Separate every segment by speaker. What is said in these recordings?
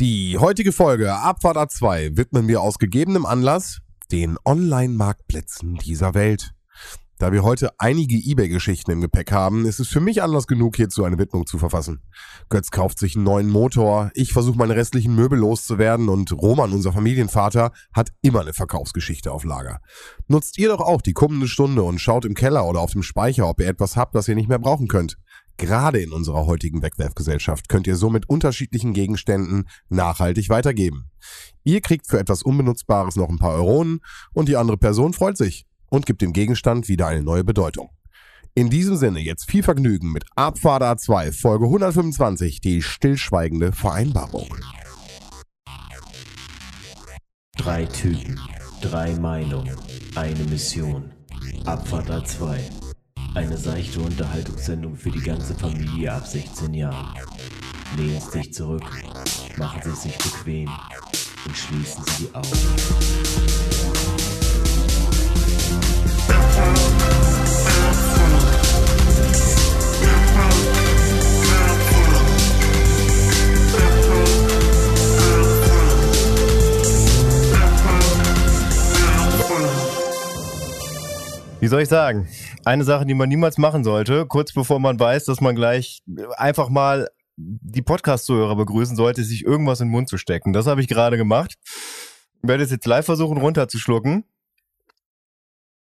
Speaker 1: Die heutige Folge Abfahrt A2 widmen wir aus gegebenem Anlass den Online-Marktplätzen dieser Welt. Da wir heute einige Ebay-Geschichten im Gepäck haben, ist es für mich Anlass genug, hierzu eine Widmung zu verfassen. Götz kauft sich einen neuen Motor, ich versuche meine restlichen Möbel loszuwerden und Roman, unser Familienvater, hat immer eine Verkaufsgeschichte auf Lager. Nutzt ihr doch auch die kommende Stunde und schaut im Keller oder auf dem Speicher, ob ihr etwas habt, das ihr nicht mehr brauchen könnt. Gerade in unserer heutigen Wegwerfgesellschaft könnt ihr so mit unterschiedlichen Gegenständen nachhaltig weitergeben. Ihr kriegt für etwas Unbenutzbares noch ein paar Euronen und die andere Person freut sich und gibt dem Gegenstand wieder eine neue Bedeutung. In diesem Sinne jetzt viel Vergnügen mit Abfahrt A2 Folge 125, die stillschweigende Vereinbarung.
Speaker 2: Drei Typen, drei Meinungen, eine Mission. Abfahrt A2. Eine seichte Unterhaltungssendung für die ganze Familie ab 16 Jahren. Lehnen Sie sich zurück, machen Sie es sich bequem und schließen Sie die Augen.
Speaker 3: Wie soll ich sagen? Eine Sache, die man niemals machen sollte, kurz bevor man weiß, dass man gleich einfach mal die Podcast-Zuhörer begrüßen sollte, sich irgendwas in den Mund zu stecken. Das habe ich gerade gemacht. Ich werde es jetzt live versuchen runterzuschlucken.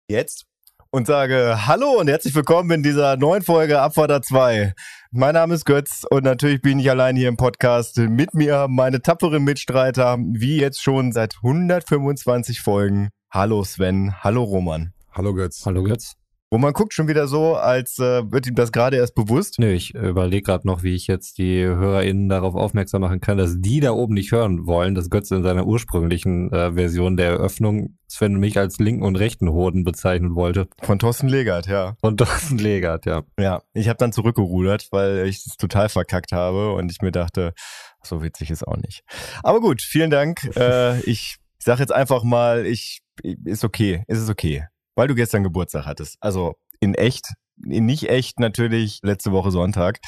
Speaker 3: Jetzt. Und sage Hallo und herzlich willkommen in dieser neuen Folge Abfahrt 2. Mein Name ist Götz und natürlich bin ich allein hier im Podcast. Mit mir meine tapferen Mitstreiter, wie jetzt schon seit 125 Folgen. Hallo Sven, hallo Roman.
Speaker 1: Hallo Götz.
Speaker 4: Hallo Götz.
Speaker 3: Roman guckt schon wieder so, als äh, wird ihm das gerade erst bewusst.
Speaker 4: Nö, ich überlege gerade noch, wie ich jetzt die HörerInnen darauf aufmerksam machen kann, dass die da oben nicht hören wollen, dass Götz in seiner ursprünglichen äh, Version der Eröffnung Sven mich als linken und rechten Hoden bezeichnen wollte.
Speaker 3: Von Thorsten Legert, ja.
Speaker 4: Von Thorsten Legert, ja.
Speaker 3: Ja, ich habe dann zurückgerudert, weil ich es total verkackt habe und ich mir dachte, so witzig ist auch nicht. Aber gut, vielen Dank. äh, ich sag jetzt einfach mal, ich ist okay, ist es okay weil du gestern Geburtstag hattest. Also in echt, in nicht echt natürlich letzte Woche Sonntag.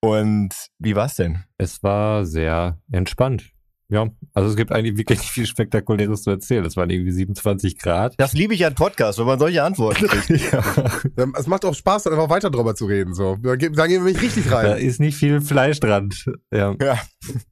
Speaker 3: Und wie war's denn?
Speaker 4: Es war sehr entspannt. Ja, also es gibt eigentlich wirklich nicht viel Spektakuläres zu erzählen. Es waren irgendwie 27 Grad.
Speaker 3: Das liebe ich an Podcasts, wenn man solche Antworten kriegt.
Speaker 1: ja. Es macht auch Spaß, dann einfach weiter drüber zu reden. So. Da, gehen wir nicht richtig rein.
Speaker 4: Da ist nicht viel Fleisch dran. Ja.
Speaker 3: ja.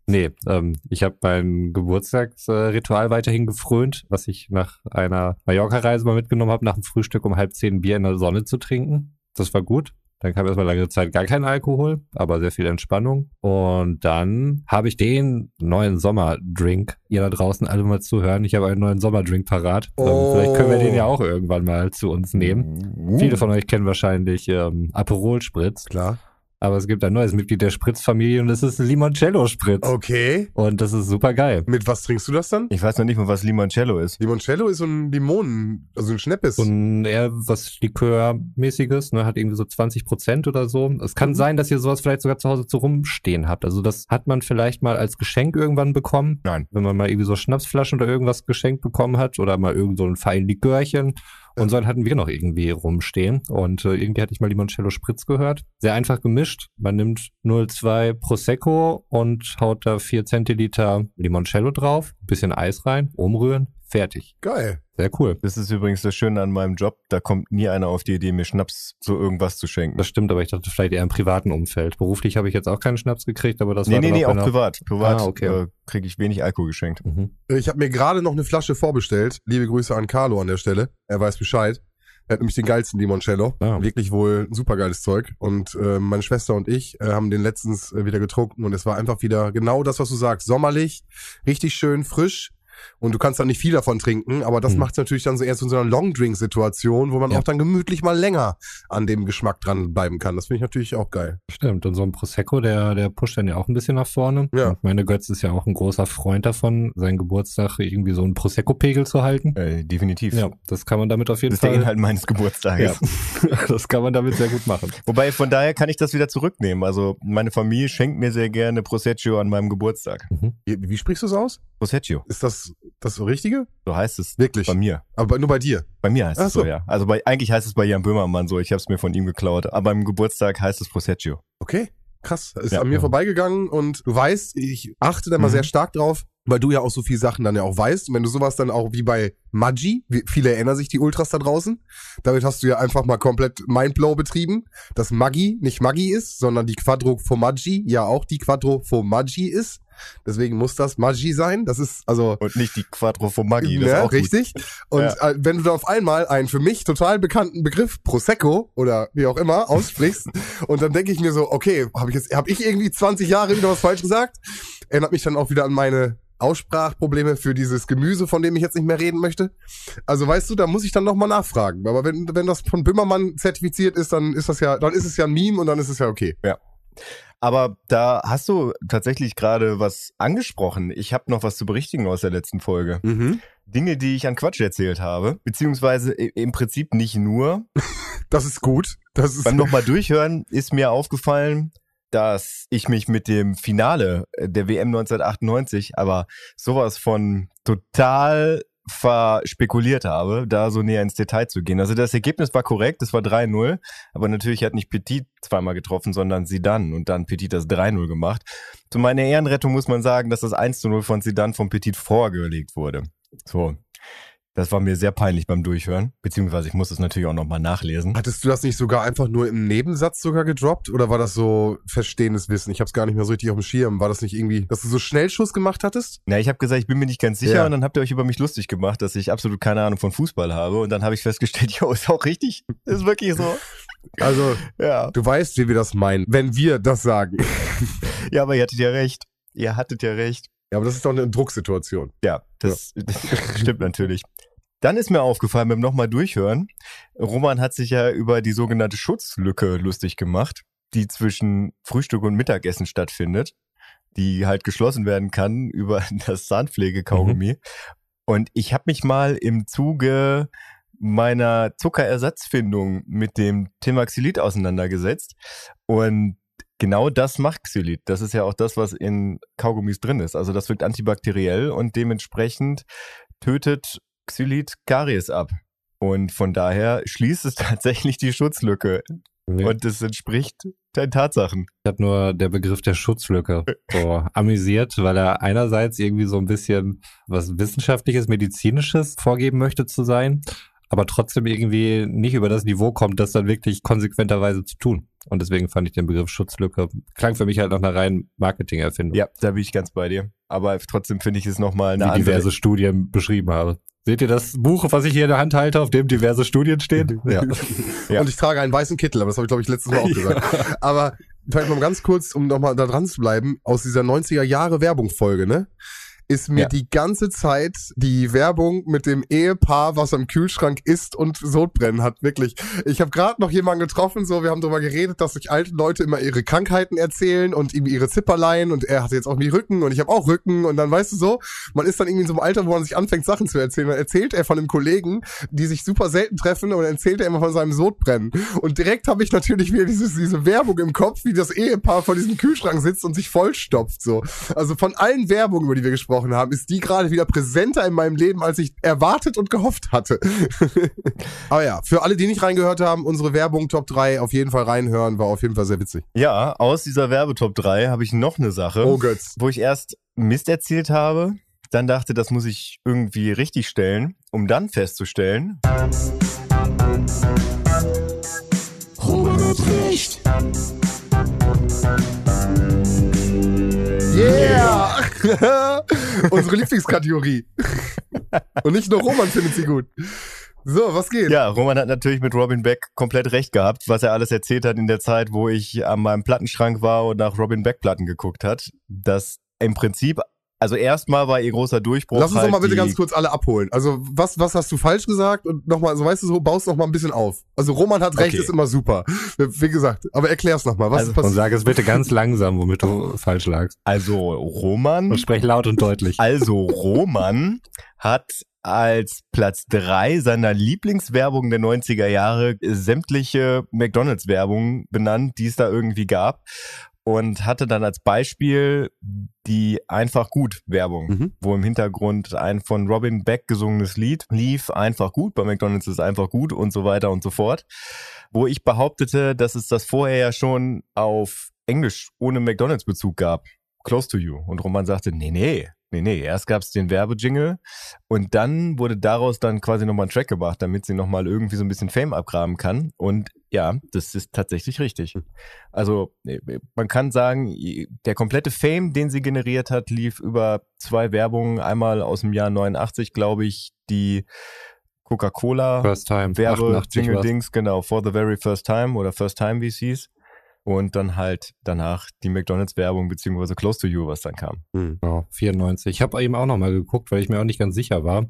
Speaker 4: Nee, ähm, ich habe mein Geburtstagsritual weiterhin gefrönt, was ich nach einer Mallorca-Reise mal mitgenommen habe, nach dem Frühstück um halb zehn Bier in der Sonne zu trinken. Das war gut. Dann kam erstmal lange Zeit gar kein Alkohol, aber sehr viel Entspannung. Und dann habe ich den neuen Sommerdrink, ihr da draußen alle mal zuhören. Ich habe einen neuen Sommerdrink parat.
Speaker 1: Oh.
Speaker 4: Vielleicht können wir den ja auch irgendwann mal zu uns nehmen.
Speaker 3: Uh.
Speaker 4: Viele von euch kennen wahrscheinlich ähm, Aperol Spritz.
Speaker 1: Klar.
Speaker 4: Aber es gibt ein neues Mitglied der Spritzfamilie und das ist Limoncello Spritz.
Speaker 1: Okay.
Speaker 4: Und das ist super geil.
Speaker 1: Mit was trinkst du das dann?
Speaker 3: Ich weiß noch nicht mal, was Limoncello ist.
Speaker 1: Limoncello ist so ein Limonen, also ein Schneppes.
Speaker 4: Und eher was Likörmäßiges, ne, hat irgendwie so 20 Prozent oder so. Es kann
Speaker 1: Mhm.
Speaker 4: sein, dass ihr sowas vielleicht sogar zu Hause zu rumstehen habt. Also das hat man vielleicht mal als Geschenk irgendwann bekommen.
Speaker 3: Nein.
Speaker 4: Wenn man mal irgendwie so Schnapsflaschen oder irgendwas geschenkt bekommen hat oder mal irgend so ein fein Likörchen. Und so einen hatten wir noch irgendwie rumstehen. Und äh, irgendwie hatte ich mal Limoncello Spritz gehört. Sehr einfach gemischt. Man nimmt 0,2 Prosecco und haut da 4 Zentiliter Limoncello drauf, bisschen Eis rein, umrühren, fertig.
Speaker 1: Geil.
Speaker 4: Sehr cool.
Speaker 3: Das ist übrigens das Schöne an meinem Job. Da kommt nie einer auf die Idee, mir Schnaps zu irgendwas zu schenken.
Speaker 4: Das stimmt, aber ich dachte vielleicht eher im privaten Umfeld. Beruflich habe ich jetzt auch keinen Schnaps gekriegt, aber das
Speaker 3: nee,
Speaker 4: war
Speaker 3: nee,
Speaker 4: dann
Speaker 3: nee,
Speaker 4: auch
Speaker 3: privat. Privat
Speaker 4: Ah, okay.
Speaker 3: äh, kriege ich wenig Alkohol geschenkt.
Speaker 4: Mhm.
Speaker 1: Ich habe mir gerade noch eine Flasche vorbestellt. Liebe Grüße an Carlo an der Stelle. Er weiß Bescheid. Er hat nämlich den geilsten Limoncello.
Speaker 4: Ah.
Speaker 1: Wirklich wohl super geiles Zeug. Und äh, meine Schwester und ich äh, haben den letztens äh, wieder getrunken und es war einfach wieder genau das, was du sagst. Sommerlich, richtig schön frisch. Und du kannst dann nicht viel davon trinken, aber das
Speaker 4: Hm.
Speaker 1: macht es natürlich dann so eher zu so einer Long-Drink-Situation, wo man
Speaker 4: Ja.
Speaker 1: auch dann gemütlich mal länger an dem Geschmack dran bleiben kann. Das finde ich natürlich auch geil.
Speaker 4: Stimmt. Und so ein Prosecco, der, der pusht dann ja auch ein bisschen nach vorne.
Speaker 1: Ja.
Speaker 4: Und meine Götz ist ja auch ein großer Freund davon, seinen Geburtstag irgendwie so einen Prosecco-Pegel zu halten.
Speaker 3: Äh, definitiv.
Speaker 4: Ja, das kann man damit auf jeden
Speaker 3: Das ist der
Speaker 4: Fall.
Speaker 3: Inhalt meines Geburtstages.
Speaker 4: ja. das kann man damit sehr gut machen.
Speaker 3: Wobei von daher kann ich das wieder zurücknehmen. Also meine Familie schenkt mir sehr gerne Prosecco an meinem Geburtstag.
Speaker 1: Wie, wie sprichst du es aus?
Speaker 3: Prosecco,
Speaker 1: Ist das das Richtige?
Speaker 3: so heißt es
Speaker 1: Wirklich?
Speaker 3: bei mir.
Speaker 1: Aber nur bei dir.
Speaker 3: Bei mir heißt
Speaker 1: Ach
Speaker 3: es so,
Speaker 1: so.
Speaker 3: ja. Also bei, eigentlich heißt es bei Jan Böhmermann so, ich habe es mir von ihm geklaut. Aber beim Geburtstag heißt es Prosecco.
Speaker 1: Okay. Krass, ist
Speaker 3: Ja.
Speaker 1: an mir vorbeigegangen und du weißt, ich achte da mal
Speaker 3: Mhm.
Speaker 1: sehr stark drauf, weil du ja auch so viele Sachen dann ja auch weißt. Und wenn du sowas dann auch wie bei Maggi, wie, viele erinnern sich die Ultras da draußen, damit hast du ja einfach mal komplett Mindblow betrieben, dass Maggi nicht Maggi ist, sondern die Quattro Formaggi ja auch die Quattro Formaggi ist. Deswegen muss das Maggi sein. Das ist also
Speaker 3: Und nicht die Quattro Formaggi. Das
Speaker 1: ja,
Speaker 3: ist auch gut.
Speaker 1: richtig. Und
Speaker 3: Ja.
Speaker 1: äh, wenn du da auf einmal einen für mich total bekannten Begriff Prosecco oder wie auch immer aussprichst und dann denke ich mir so, okay, habe ich jetzt habe ich irgendwie 20 Jahre wieder was falsch gesagt? Erinnert mich dann auch wieder an meine Aussprachprobleme für dieses Gemüse, von dem ich jetzt nicht mehr reden möchte. Also weißt du, da muss ich dann nochmal nachfragen. Aber wenn, wenn das von Böhmermann zertifiziert ist, dann ist das ja, dann ist es ja ein Meme und dann ist es ja okay.
Speaker 3: Aber da hast du tatsächlich gerade was angesprochen. Ich habe noch was zu berichtigen aus der letzten Folge.
Speaker 1: Mhm.
Speaker 3: Dinge, die ich an Quatsch erzählt habe, beziehungsweise im Prinzip nicht nur.
Speaker 1: Das ist gut. Das ist
Speaker 3: Beim nochmal durchhören ist mir aufgefallen, dass ich mich mit dem Finale der WM 1998 aber sowas von total verspekuliert habe, da so näher ins Detail zu gehen. Also das Ergebnis war korrekt, es war 3-0, aber natürlich hat nicht Petit zweimal getroffen, sondern Zidane und dann Petit das 3-0 gemacht. Zu meiner Ehrenrettung muss man sagen, dass das 1-0 von Zidane von Petit vorgelegt wurde. So. Das war mir sehr peinlich beim Durchhören, beziehungsweise ich muss es natürlich auch nochmal nachlesen.
Speaker 1: Hattest du das nicht sogar einfach nur im Nebensatz sogar gedroppt oder war das so verstehendes Wissen? Ich habe es gar nicht mehr so richtig auf dem Schirm. War das nicht irgendwie, dass du so Schnellschuss gemacht hattest?
Speaker 3: Na, ich habe gesagt, ich bin mir nicht ganz sicher
Speaker 1: Ja.
Speaker 3: und dann habt ihr euch über mich lustig gemacht, dass ich absolut keine Ahnung von Fußball habe und dann habe ich festgestellt, jo, ist auch richtig. Ist wirklich so.
Speaker 1: Also,
Speaker 3: Ja.
Speaker 1: du weißt, wie wir das meinen, wenn wir das sagen.
Speaker 3: Ja, aber ihr hattet ja recht. Ihr hattet ja recht.
Speaker 1: Ja, aber das ist doch eine Drucksituation.
Speaker 3: Ja, das, das stimmt natürlich. Dann ist mir aufgefallen beim nochmal durchhören, Roman hat sich ja über die sogenannte Schutzlücke lustig gemacht, die zwischen Frühstück und Mittagessen stattfindet, die halt geschlossen werden kann über das Zahnpflegekaugummi. Und ich habe mich mal im Zuge meiner Zuckerersatzfindung mit dem Temaxylit auseinandergesetzt und Genau das macht Xylit. Das ist ja auch das, was in Kaugummis drin ist. Also das wirkt antibakteriell und dementsprechend tötet Xylit Karies ab. Und von daher schließt es tatsächlich die Schutzlücke.
Speaker 4: Ja.
Speaker 3: Und es entspricht den Tatsachen.
Speaker 4: Ich hat nur der Begriff der Schutzlücke so amüsiert, weil er einerseits irgendwie so ein bisschen was Wissenschaftliches, Medizinisches vorgeben möchte zu sein, aber trotzdem irgendwie nicht über das Niveau kommt, das dann wirklich konsequenterweise zu tun. Und deswegen fand ich den Begriff Schutzlücke, klang für mich halt nach einer reinen Marketingerfindung,
Speaker 3: Ja, da bin ich ganz bei dir. Aber trotzdem finde ich es nochmal eine
Speaker 4: wie
Speaker 3: andere.
Speaker 4: diverse Studien beschrieben habe. Seht ihr das Buch, was ich hier in der Hand halte, auf dem diverse Studien stehen? Ja.
Speaker 3: Ja.
Speaker 1: Und ich trage einen weißen Kittel, aber das habe ich, glaube ich, letztes Mal auch gesagt. Aber vielleicht mal ganz kurz, um nochmal da dran zu bleiben, aus dieser 90er Jahre Werbung-Folge, ne? Ist mir
Speaker 3: Ja.
Speaker 1: die ganze Zeit die Werbung mit dem Ehepaar, was am Kühlschrank isst und Sodbrennen hat. Wirklich. Ich habe gerade noch jemanden getroffen, so, wir haben darüber geredet, dass sich alte Leute immer ihre Krankheiten erzählen und irgendwie ihre Zipperlein und er hatte jetzt auch irgendwie Rücken und ich habe auch Rücken und dann weißt du so, man ist dann irgendwie in so einem Alter, wo man sich anfängt, Sachen zu erzählen. Dann erzählt er von einem Kollegen, die sich super selten treffen und dann erzählt er immer von seinem Sodbrennen. Und direkt habe ich natürlich wieder dieses, diese Werbung im Kopf, wie das Ehepaar vor diesem Kühlschrank sitzt und sich vollstopft. So. Also von allen Werbungen, über die wir gesprochen haben, ist die gerade wieder präsenter in meinem Leben, als ich erwartet und gehofft hatte. Aber ja, für alle, die nicht reingehört haben, unsere Werbung Top 3 auf jeden Fall reinhören, war auf jeden Fall sehr witzig.
Speaker 3: Ja, aus dieser Werbetop 3 habe ich noch eine Sache.
Speaker 1: Oh Götz.
Speaker 3: wo ich erst Mist erzählt habe, dann dachte, das muss ich irgendwie richtig stellen, um dann festzustellen,
Speaker 2: Roman hat recht.
Speaker 1: Yeah! Unsere Lieblingskategorie. Und nicht nur Roman findet sie gut. So, was geht?
Speaker 3: ja, Roman hat natürlich mit Robin Beck komplett recht gehabt, was er alles erzählt hat in der Zeit, wo ich an meinem Plattenschrank war und nach Robin Beck Platten geguckt hat, dass im Prinzip, also erstmal war ihr großer Durchbruch.
Speaker 1: Lass uns
Speaker 3: halt
Speaker 1: doch mal bitte ganz kurz alle abholen. Also, was, was hast du falsch gesagt? Und nochmal, also weißt du so, baust noch mal ein bisschen auf. Also, Roman hat recht,
Speaker 3: Okay.
Speaker 1: ist immer super. Wie gesagt, aber erklär's noch mal. Was
Speaker 3: Also
Speaker 1: ist
Speaker 4: Und
Speaker 1: passiert?
Speaker 4: sag es bitte ganz langsam, womit du falsch lagst.
Speaker 3: Also Roman
Speaker 4: Und sprech laut und deutlich.
Speaker 3: Also Roman hat als Platz drei seiner Lieblingswerbung der 90er Jahre sämtliche McDonalds-Werbungen benannt, die es da irgendwie gab. Und hatte dann als Beispiel die Einfach gut Werbung,
Speaker 1: Mhm.
Speaker 3: wo im Hintergrund ein von Robin Beck gesungenes Lied lief, einfach gut, bei McDonalds ist einfach gut und so weiter und so fort. Wo ich behauptete, dass es das vorher ja schon auf Englisch ohne McDonalds-Bezug gab. Close to You. Und Roman sagte, nee, nee, nee, nee. Erst gab's den Werbejingle und dann wurde daraus dann quasi nochmal ein Track gemacht, damit sie nochmal irgendwie so ein bisschen Fame abgraben kann. Und ja, das ist tatsächlich richtig. Also äh, man kann sagen, der komplette Fame, den sie generiert hat, lief über zwei Werbungen. Einmal aus dem Jahr 89, glaube ich, die Coca-Cola
Speaker 4: First Time.
Speaker 3: Werbe
Speaker 4: 88
Speaker 3: Jingle. Dings, genau, for the very first time oder first time, wie es hieß. Und dann halt danach die McDonalds-Werbung beziehungsweise Close to You, was dann kam.
Speaker 1: Hm.
Speaker 4: Ja, 94. Ich habe eben auch nochmal geguckt, weil ich mir auch nicht ganz sicher war.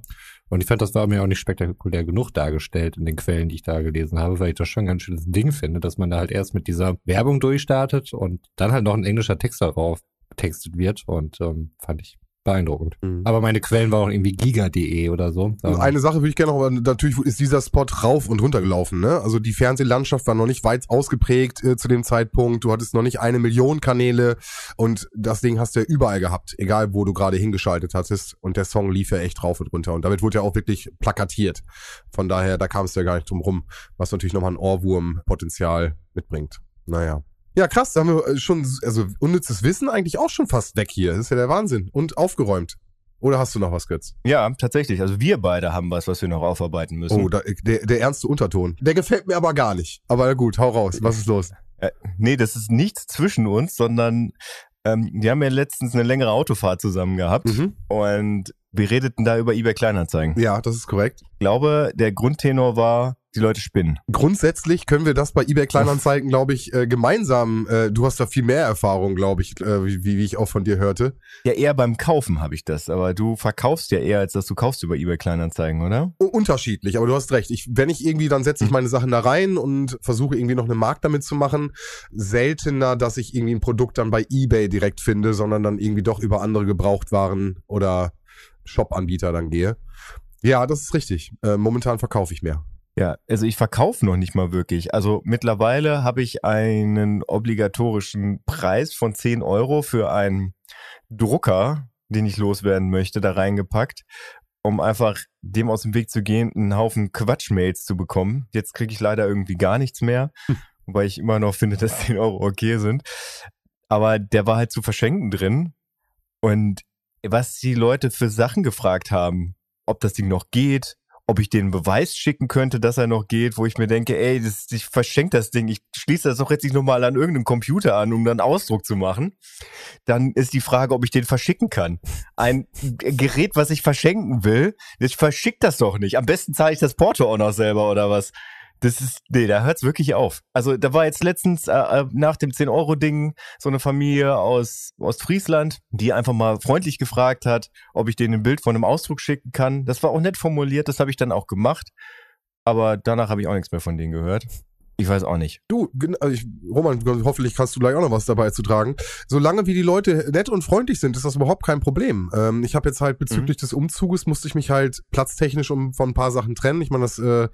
Speaker 4: Und ich fand, das war mir auch nicht spektakulär genug dargestellt in den Quellen, die ich da gelesen habe, weil ich das schon ein ganz schönes Ding finde, dass man da halt erst mit dieser Werbung durchstartet und dann halt noch ein englischer Text darauf textet wird und ähm, fand ich beeindruckend.
Speaker 1: Mhm.
Speaker 4: Aber meine Quellen waren auch irgendwie giga.de oder so. Ähm,
Speaker 1: Eine Sache würde ich gerne noch, aber natürlich ist dieser Spot rauf und runter gelaufen. Ne? Also die Fernsehlandschaft war noch nicht weit ausgeprägt äh, zu dem Zeitpunkt. Du hattest noch nicht eine Million Kanäle und das Ding hast du ja überall gehabt, egal wo du gerade hingeschaltet hattest. Und der Song lief ja echt rauf und runter. Und damit wurde ja auch wirklich plakatiert. Von daher, da kam es ja gar nicht drum rum, was natürlich nochmal ein Ohrwurm-Potenzial mitbringt. Naja. Ja, krass, da haben wir äh, schon, also unnützes Wissen eigentlich auch schon fast weg hier. Das ist ja der Wahnsinn. Und aufgeräumt. Oder hast du noch was, Götz?
Speaker 3: Ja, tatsächlich. Also wir beide haben was, was wir noch aufarbeiten müssen.
Speaker 1: Oh, da, der, der ernste Unterton. Der gefällt mir aber gar nicht. Aber gut, hau raus. Was ist los?
Speaker 3: Äh, nee, das ist nichts zwischen uns, sondern ähm, wir haben ja letztens eine längere Autofahrt zusammen gehabt
Speaker 1: Mhm.
Speaker 3: und wir redeten da über eBay Kleinanzeigen.
Speaker 1: Ja, das ist korrekt.
Speaker 3: Ich glaube, der Grundtenor war, die Leute spinnen.
Speaker 1: Grundsätzlich können wir das bei eBay Kleinanzeigen, glaube ich, äh, gemeinsam, äh, du hast da viel mehr Erfahrung, glaube ich, äh, wie, wie ich auch von dir hörte.
Speaker 3: Ja, eher beim Kaufen habe ich das, aber du verkaufst ja eher, als dass du kaufst über eBay Kleinanzeigen, oder?
Speaker 1: Unterschiedlich, aber du hast recht. Ich, wenn ich irgendwie, dann setze ich meine Sachen da rein und versuche irgendwie noch einen Markt damit zu machen. Seltener, dass ich irgendwie ein Produkt dann bei eBay direkt finde, sondern dann irgendwie doch über andere Gebrauchtwaren oder Shop-Anbieter dann gehe. Ja, das ist richtig. Äh, momentan verkaufe ich mehr.
Speaker 3: Ja, also ich verkaufe noch nicht mal wirklich. Also mittlerweile habe ich einen obligatorischen Preis von 10 Euro für einen Drucker, den ich loswerden möchte, da reingepackt, um einfach dem aus dem Weg zu gehen, einen Haufen Quatschmails zu bekommen. Jetzt kriege ich leider irgendwie gar nichts mehr, wobei ich immer noch finde, dass 10 Euro okay sind. Aber der war halt zu verschenken drin. Und was die Leute für Sachen gefragt haben, ob das Ding noch geht, ob ich den Beweis schicken könnte, dass er noch geht, wo ich mir denke, ey, das, ich verschenke das Ding, ich schließe das doch jetzt nicht nochmal an irgendeinem Computer an, um dann Ausdruck zu machen. Dann ist die Frage, ob ich den verschicken kann. Ein Gerät, was ich verschenken will, ich verschick das doch nicht. Am besten zahle ich das Porto auch noch selber oder was. Das ist, nee, da hört's wirklich auf. Also da war jetzt letztens äh, äh, nach dem 10-Euro-Ding so eine Familie aus Ostfriesland, die einfach mal freundlich gefragt hat, ob ich denen ein Bild von einem Ausdruck schicken kann. Das war auch nett formuliert, das habe ich dann auch gemacht. Aber danach habe ich auch nichts mehr von denen gehört. Ich weiß auch nicht.
Speaker 1: Du, also ich, Roman, hoffentlich kannst du gleich auch noch was dabei zu tragen. Solange wie die Leute nett und freundlich sind, ist das überhaupt kein Problem. Ähm, ich habe jetzt halt bezüglich des Umzuges, musste ich mich halt platztechnisch um von ein paar Sachen trennen. Ich meine, das äh,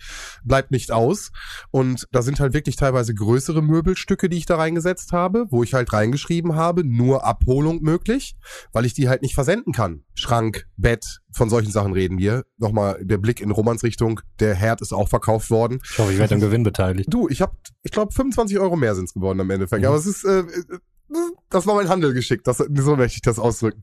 Speaker 1: bleibt nicht aus. Und da sind halt wirklich teilweise größere Möbelstücke, die ich da reingesetzt habe, wo ich halt reingeschrieben habe, nur Abholung möglich, weil ich die halt nicht versenden kann. Schrank, Bett, von solchen Sachen reden wir. Nochmal der Blick in Romans Richtung. Der Herd ist auch verkauft worden.
Speaker 4: Ich hoffe, ich werde am Gewinn beteiligt.
Speaker 1: Du, ich habe, ich glaube, 25 Euro mehr sind's geworden am Endeffekt.
Speaker 4: Mhm.
Speaker 1: Aber es ist, äh, äh, das war mein Handel geschickt. Das, so möchte ich das ausdrücken.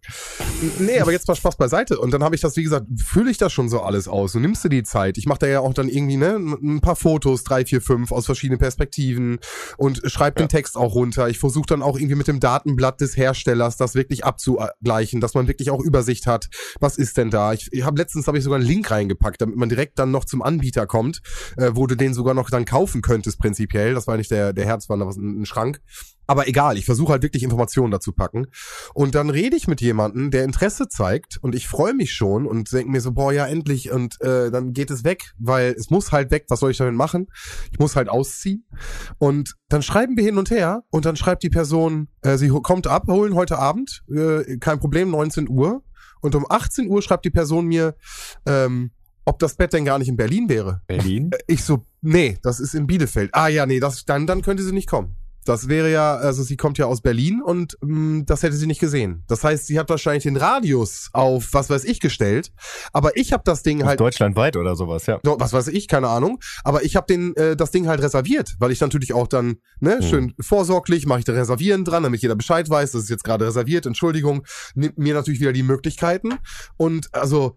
Speaker 1: Nee, aber jetzt mal Spaß beiseite. Und dann habe ich das, wie gesagt, fülle ich das schon so alles aus. Du nimmst dir die Zeit. Ich mache da ja auch dann irgendwie ne, ein paar Fotos, drei, vier, fünf aus verschiedenen Perspektiven und schreib den Text auch runter. Ich versuche dann auch irgendwie mit dem Datenblatt des Herstellers das wirklich abzugleichen, dass man wirklich auch Übersicht hat. Was ist denn da? Ich, ich habe letztens habe ich sogar einen Link reingepackt, damit man direkt dann noch zum Anbieter kommt, äh, wo du den sogar noch dann kaufen könntest prinzipiell. Das war nicht der der Herz, war da was ein, ein Schrank. Aber egal, ich versuche halt wirklich Informationen dazu packen. Und dann rede ich mit jemandem, der Interesse zeigt und ich freue mich schon und denke mir so, boah, ja, endlich. Und äh, dann geht es weg, weil es muss halt weg. Was soll ich damit machen? Ich muss halt ausziehen. Und dann schreiben wir hin und her und dann schreibt die Person, äh, sie kommt abholen heute Abend, äh, kein Problem, 19 Uhr. Und um 18 Uhr schreibt die Person mir, ähm, ob das Bett denn gar nicht in Berlin wäre.
Speaker 4: Berlin?
Speaker 1: Ich so, nee, das ist in Bielefeld. Ah ja, nee, das, dann, dann könnte sie nicht kommen. Das wäre ja, also sie kommt ja aus Berlin und mh, das hätte sie nicht gesehen. Das heißt, sie hat wahrscheinlich den Radius auf was weiß ich gestellt, aber ich habe das Ding halt
Speaker 3: Deutschlandweit oder sowas, ja.
Speaker 1: was weiß ich, keine Ahnung. Aber ich habe den äh, das Ding halt reserviert, weil ich natürlich auch dann ne
Speaker 3: Mhm.
Speaker 1: schön vorsorglich mache ich da reservieren dran, damit jeder Bescheid weiß, das ist jetzt gerade reserviert. Entschuldigung, nimmt mir natürlich wieder die Möglichkeiten und also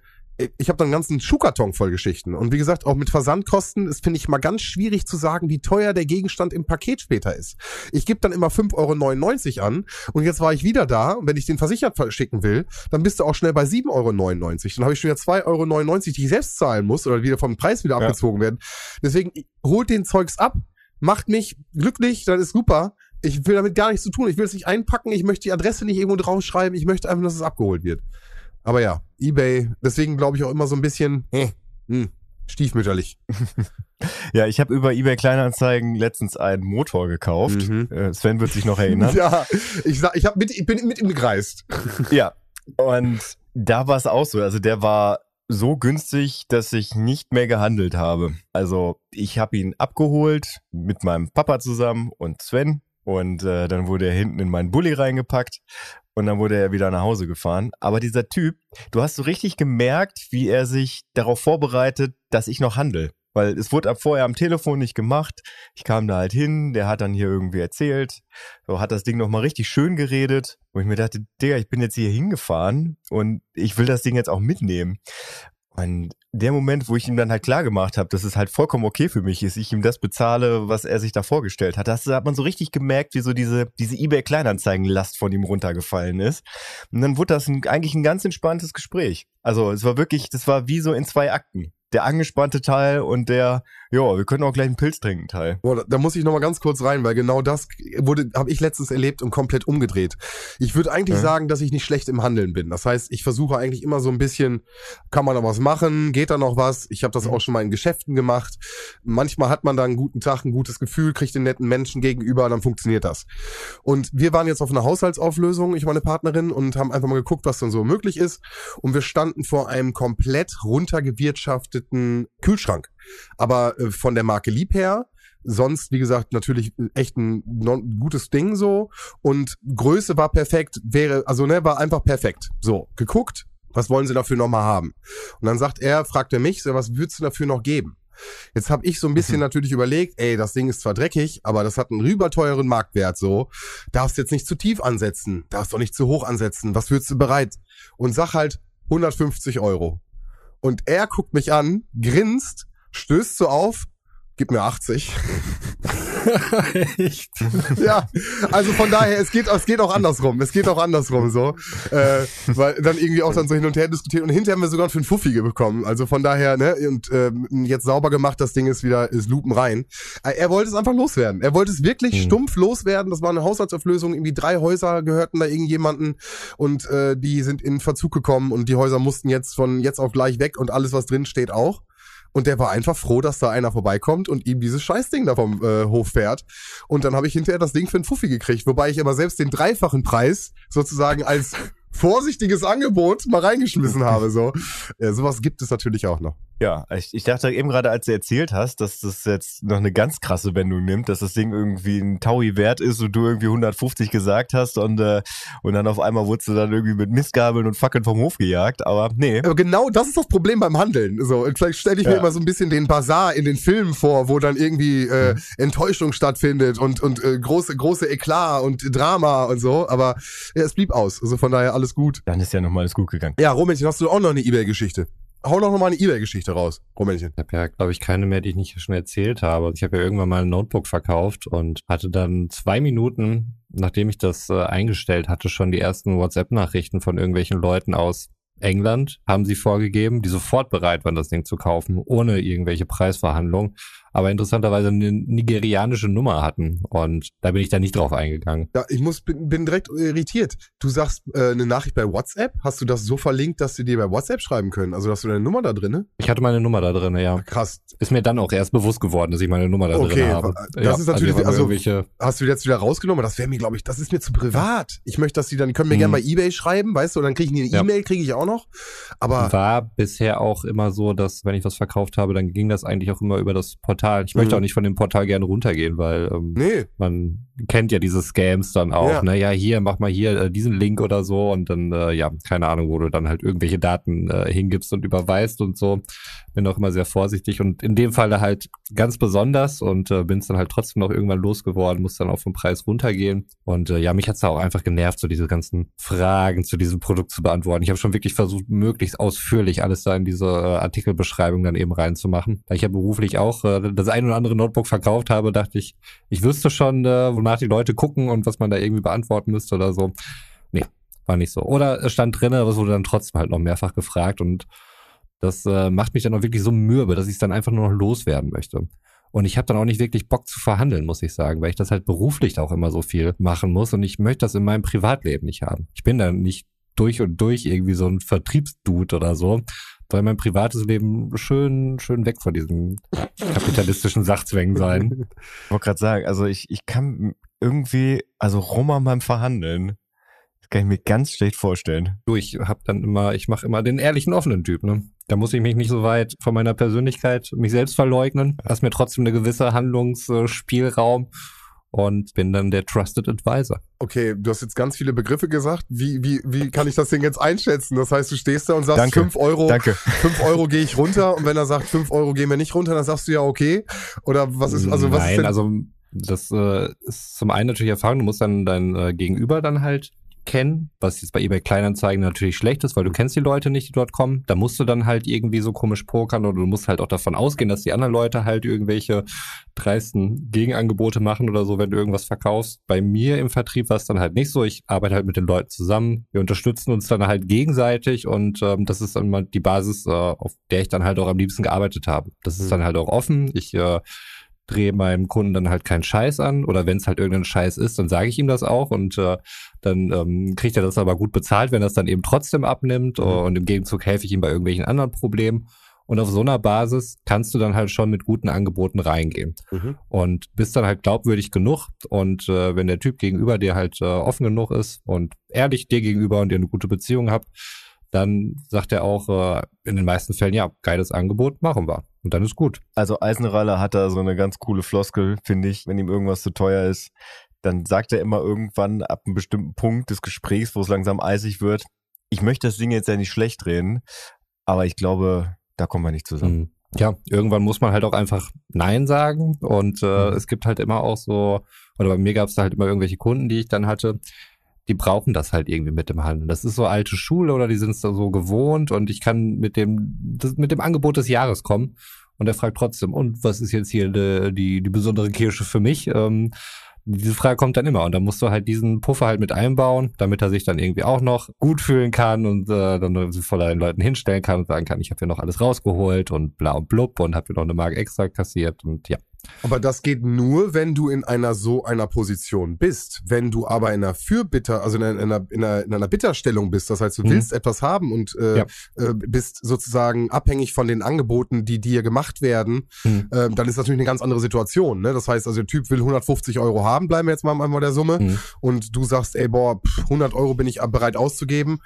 Speaker 1: ich habe dann einen ganzen Schuhkarton voll Geschichten. Und wie gesagt, auch mit Versandkosten ist, finde ich, mal ganz schwierig zu sagen, wie teuer der Gegenstand im Paket später ist. Ich gebe dann immer 5,99 Euro an und jetzt war ich wieder da und wenn ich den versichert verschicken will, dann bist du auch schnell bei 7,99 Euro. Dann habe ich schon wieder 2,99 Euro, die ich selbst zahlen muss oder wieder vom Preis wieder
Speaker 3: Ja.
Speaker 1: abgezogen werden. Deswegen holt den Zeugs ab, macht mich glücklich, dann ist super. Ich will damit gar nichts zu tun. Ich will es nicht einpacken. Ich möchte die Adresse nicht irgendwo draufschreiben. Ich möchte einfach, dass es abgeholt wird. Aber ja, eBay, deswegen glaube ich auch immer so ein bisschen äh, hm, stiefmütterlich.
Speaker 3: Ja, ich habe über eBay Kleinanzeigen letztens einen Motor gekauft.
Speaker 1: Mhm.
Speaker 3: Äh, Sven wird sich noch erinnern.
Speaker 1: Ja, ich sag, ich, hab mit, ich bin mit ihm gereist.
Speaker 3: Ja. Und da war es auch so. Also der war so günstig, dass ich nicht mehr gehandelt habe. Also ich habe ihn abgeholt mit meinem Papa zusammen und Sven. Und äh, dann wurde er hinten in meinen Bulli reingepackt. Und dann wurde er wieder nach Hause gefahren. Aber dieser Typ, du hast so richtig gemerkt, wie er sich darauf vorbereitet, dass ich noch handel. Weil es wurde ab vorher am Telefon nicht gemacht. Ich kam da halt hin, der hat dann hier irgendwie erzählt, so hat das Ding nochmal richtig schön geredet, wo ich mir dachte, Digga, ich bin jetzt hier hingefahren und ich will das Ding jetzt auch mitnehmen. Und der Moment, wo ich ihm dann halt klar gemacht habe, dass es halt vollkommen okay für mich ist, ich ihm das bezahle, was er sich da vorgestellt hat, das hat man so richtig gemerkt, wie so diese, diese eBay-Kleinanzeigen-Last von ihm runtergefallen ist. Und dann wurde das ein, eigentlich ein ganz entspanntes Gespräch. Also es war wirklich, das war wie so in zwei Akten. Der angespannte Teil und der, ja, wir können auch gleich einen Pilz trinken Teil.
Speaker 1: Boah, da, da muss ich noch mal ganz kurz rein, weil genau das wurde, habe ich letztens erlebt und komplett umgedreht. Ich würde eigentlich
Speaker 3: Ja.
Speaker 1: sagen, dass ich nicht schlecht im Handeln bin. Das heißt, ich versuche eigentlich immer so ein bisschen, kann man da was machen, geht da noch was? Ich habe das
Speaker 3: Mhm.
Speaker 1: auch schon mal in Geschäften gemacht. Manchmal hat man da einen guten Tag, ein gutes Gefühl, kriegt den netten Menschen gegenüber, dann funktioniert das. Und wir waren jetzt auf einer Haushaltsauflösung, ich und meine Partnerin, und haben einfach mal geguckt, was dann so möglich ist. Und wir standen vor einem komplett runtergewirtschafteten Kühlschrank. Aber äh, von der Marke Lieb her, sonst, wie gesagt, natürlich echt ein non- gutes Ding so. Und Größe war perfekt, wäre, also ne, war einfach perfekt. So, geguckt, was wollen sie dafür nochmal haben? Und dann sagt er, fragt er mich, so, was würdest du dafür noch geben? Jetzt habe ich so ein bisschen natürlich überlegt, ey, das Ding ist zwar dreckig, aber das hat einen rüberteuren Marktwert so. Darfst jetzt nicht zu tief ansetzen, darfst doch nicht zu hoch ansetzen. Was würdest du bereit? Und sag halt 150 Euro. Und er guckt mich an, grinst, stößt so auf, gib mir 80.
Speaker 4: Echt?
Speaker 1: ja, also von daher, es geht, es geht auch andersrum. Es geht auch andersrum so. Äh, weil dann irgendwie auch dann so hin und her diskutiert und hinterher haben wir sogar für einen Fuffige bekommen. Also von daher, ne, und ähm, jetzt sauber gemacht, das Ding ist wieder, ist Lupen rein. Äh, er wollte es einfach loswerden. Er wollte es wirklich
Speaker 4: Mhm.
Speaker 1: stumpf loswerden. Das war eine Haushaltsauflösung, irgendwie drei Häuser gehörten da irgendjemanden und äh, die sind in Verzug gekommen und die Häuser mussten jetzt von jetzt auf gleich weg und alles, was drin steht, auch. Und der war einfach froh, dass da einer vorbeikommt und ihm dieses Scheißding da vom äh, Hof fährt. Und dann habe ich hinterher das Ding für einen Fuffi gekriegt, wobei ich aber selbst den dreifachen Preis sozusagen als vorsichtiges Angebot mal reingeschmissen habe. So, ja, sowas gibt es natürlich auch noch.
Speaker 3: Ja, ich, ich dachte eben gerade, als du erzählt hast, dass das jetzt noch eine ganz krasse Wendung nimmt, dass das Ding irgendwie ein Taui wert ist und du irgendwie 150 gesagt hast und, äh, und dann auf einmal wurdest du dann irgendwie mit Mistgabeln und Fackeln vom Hof gejagt. Aber nee,
Speaker 1: Aber genau das ist das Problem beim Handeln. So, und vielleicht stelle ich mir
Speaker 3: Ja.
Speaker 1: immer so ein bisschen den Bazar in den Filmen vor, wo dann irgendwie äh, Enttäuschung stattfindet und und äh, große große Eklat und Drama und so. Aber ja, es blieb aus. Also von daher alles gut.
Speaker 3: dann ist ja nochmal alles gut gegangen.
Speaker 1: Ja, Rumänchen, hast du auch noch eine eBay-Geschichte? Hau doch noch mal eine eBay-Geschichte raus, Rumänchen.
Speaker 4: Ich habe ja, glaube ich, keine mehr, die ich nicht schon erzählt habe. Ich habe ja irgendwann mal ein Notebook verkauft und hatte dann zwei Minuten, nachdem ich das äh, eingestellt hatte, schon die ersten WhatsApp-Nachrichten von irgendwelchen Leuten aus England, haben sie vorgegeben, die sofort bereit waren, das Ding zu kaufen, ohne irgendwelche Preisverhandlungen, aber interessanterweise eine nigerianische Nummer hatten. Und da bin ich da nicht drauf eingegangen.
Speaker 1: Ja, ich muss bin, bin direkt irritiert. Du sagst äh, eine Nachricht bei WhatsApp. Hast du das so verlinkt, dass sie dir bei WhatsApp schreiben können? Also hast du deine Nummer da drinne?
Speaker 4: Ich hatte meine Nummer da drin, ja.
Speaker 1: Krass.
Speaker 4: Ist mir dann auch erst bewusst geworden, dass ich meine Nummer da
Speaker 1: Okay,
Speaker 4: drin habe.
Speaker 1: das ist natürlich-
Speaker 4: einfach nur
Speaker 1: also-
Speaker 4: irgendwelche
Speaker 1: Hast du jetzt wieder rausgenommen? Das wäre mir, glaube ich, das ist mir zu privat. Ich möchte, dass die dann, können mir
Speaker 4: Mhm.
Speaker 1: gerne bei eBay schreiben, weißt du, und dann kriege ich eine
Speaker 4: Ja.
Speaker 1: E-Mail, kriege ich auch noch. noch. Aber
Speaker 4: War bisher auch immer so, dass wenn ich was verkauft habe, dann ging das eigentlich auch immer über das Portal. Ich möchte
Speaker 1: Mhm.
Speaker 4: auch nicht von dem Portal gerne runtergehen, weil ähm,
Speaker 1: nee,
Speaker 4: man kennt ja diese Scams dann auch.
Speaker 1: Ja.
Speaker 4: Ne? Ja, hier, mach mal hier äh, diesen Link oder so und dann, äh, ja, keine Ahnung, wo du dann halt irgendwelche Daten äh, hingibst und überweist und so. Bin auch immer sehr vorsichtig und in dem Fall halt ganz besonders und äh, bin es dann halt trotzdem noch irgendwann losgeworden, muss dann auch vom Preis runtergehen. Und äh, ja, mich hat's da auch einfach genervt, so diese ganzen Fragen zu diesem Produkt zu beantworten. Ich habe schon wirklich versucht, möglichst ausführlich alles da in diese äh, Artikelbeschreibung dann eben reinzumachen. Da ich ja beruflich auch äh, das ein oder andere Notebook verkauft habe, dachte ich, ich wüsste schon, äh, wonach die Leute gucken und was man da irgendwie beantworten müsste oder so. Nee, war nicht so. Oder es stand drin, aber es wurde dann trotzdem halt noch mehrfach gefragt und das äh, macht mich dann auch wirklich so mürbe, dass ich es dann einfach nur noch loswerden möchte. Und ich habe dann auch nicht wirklich Bock zu verhandeln, muss ich sagen, weil ich das halt beruflich auch immer so viel machen muss und ich möchte das in meinem Privatleben nicht haben. Ich bin dann nicht durch und durch irgendwie so ein Vertriebsdude oder so, soll mein privates Leben schön, schön weg von diesen kapitalistischen Sachzwängen sein.
Speaker 3: Ich wollte gerade sagen, also ich, ich kann irgendwie, also Roman beim Verhandeln, das kann ich mir ganz schlecht vorstellen.
Speaker 4: Du, ich hab dann immer, ich mache immer den ehrlichen, offenen Typ, ne? Da muss ich mich nicht so weit von meiner Persönlichkeit mich selbst verleugnen. Lass mir trotzdem eine gewisse Handlungsspielraum und bin dann der Trusted Advisor.
Speaker 1: okay, du hast jetzt ganz viele Begriffe gesagt. Wie, wie, wie kann ich das Ding jetzt einschätzen? Das heißt, du stehst da und sagst,
Speaker 3: Danke.
Speaker 1: 5 Euro,
Speaker 3: Danke.
Speaker 1: 5 Euro gehe ich runter und wenn er sagt, 5 Euro gehen wir nicht runter, dann sagst du ja okay. Oder was ist, also was
Speaker 4: Nein,
Speaker 1: ist denn?
Speaker 4: also das äh, ist zum einen natürlich Erfahrung, du musst dann dein äh, Gegenüber dann halt kennen, was jetzt bei eBay Kleinanzeigen natürlich schlecht ist, weil du kennst die Leute nicht, die dort kommen. Da musst du dann halt irgendwie so komisch pokern oder du musst halt auch davon ausgehen, dass die anderen Leute halt irgendwelche dreisten Gegenangebote machen oder so, wenn du irgendwas verkaufst. Bei mir im Vertrieb war es dann halt nicht so. Ich arbeite halt mit den Leuten zusammen. Wir unterstützen uns dann halt gegenseitig und ähm, das ist dann mal die Basis, äh, auf der ich dann halt auch am liebsten gearbeitet habe. Das ist
Speaker 1: Mhm.
Speaker 4: dann halt auch offen. Ich äh, drehe meinem Kunden dann halt keinen Scheiß an oder wenn es halt irgendein Scheiß ist, dann sage ich ihm das auch und äh, dann ähm, kriegt er das aber gut bezahlt, wenn er es dann eben trotzdem abnimmt
Speaker 1: Mhm.
Speaker 4: und im Gegenzug helfe ich ihm bei irgendwelchen anderen Problemen und auf so einer Basis kannst du dann halt schon mit guten Angeboten reingehen
Speaker 1: Mhm.
Speaker 4: und bist dann halt glaubwürdig genug und äh, wenn der Typ gegenüber dir halt äh, offen genug ist und ehrlich dir gegenüber und ihr eine gute Beziehung habt, dann sagt er auch äh, in den meisten Fällen, ja, geiles Angebot, machen wir. Und dann ist gut.
Speaker 3: Also Eisenraller hat da so eine ganz coole Floskel, finde ich, wenn ihm irgendwas zu teuer ist. Dann sagt er immer irgendwann ab einem bestimmten Punkt des Gesprächs, wo es langsam eisig wird, ich möchte das Ding jetzt ja nicht schlecht reden, aber ich glaube, da kommen wir nicht zusammen.
Speaker 4: Mhm. Ja, irgendwann muss man halt auch einfach Nein sagen. Und äh,
Speaker 3: Mhm.
Speaker 4: es gibt halt immer auch so, oder bei mir gab es da halt immer irgendwelche Kunden, die ich dann hatte, die brauchen das halt irgendwie mit dem Handeln. Das ist so alte Schule oder die sind es da so gewohnt und ich kann mit dem, das, mit dem Angebot des Jahres kommen. Und er fragt trotzdem, und was ist jetzt hier die, die, die besondere Kirsche für mich? Ähm, diese Frage kommt dann immer und dann musst du halt diesen Puffer halt mit einbauen, damit er sich dann irgendwie auch noch gut fühlen kann und äh, dann vor den Leuten hinstellen kann und sagen kann, ich habe hier noch alles rausgeholt und bla und blub und habe hier noch eine Mark extra kassiert und ja.
Speaker 1: Aber das geht nur, wenn du in einer so einer Position bist. Wenn du aber in einer Fürbitter, also in einer, in einer, in einer, in einer Bitterstellung bist, das heißt, du
Speaker 4: Mhm.
Speaker 1: willst etwas haben und äh,
Speaker 4: Ja.
Speaker 1: äh, bist sozusagen abhängig von den Angeboten, die dir gemacht werden,
Speaker 4: Mhm.
Speaker 1: äh, dann ist das natürlich eine ganz andere Situation. Ne? Das heißt, also der Typ will 150 Euro haben, bleiben wir jetzt mal einmal der Summe,
Speaker 4: Mhm.
Speaker 1: und du sagst, ey, boah, pff, 100 Euro bin ich bereit auszugeben,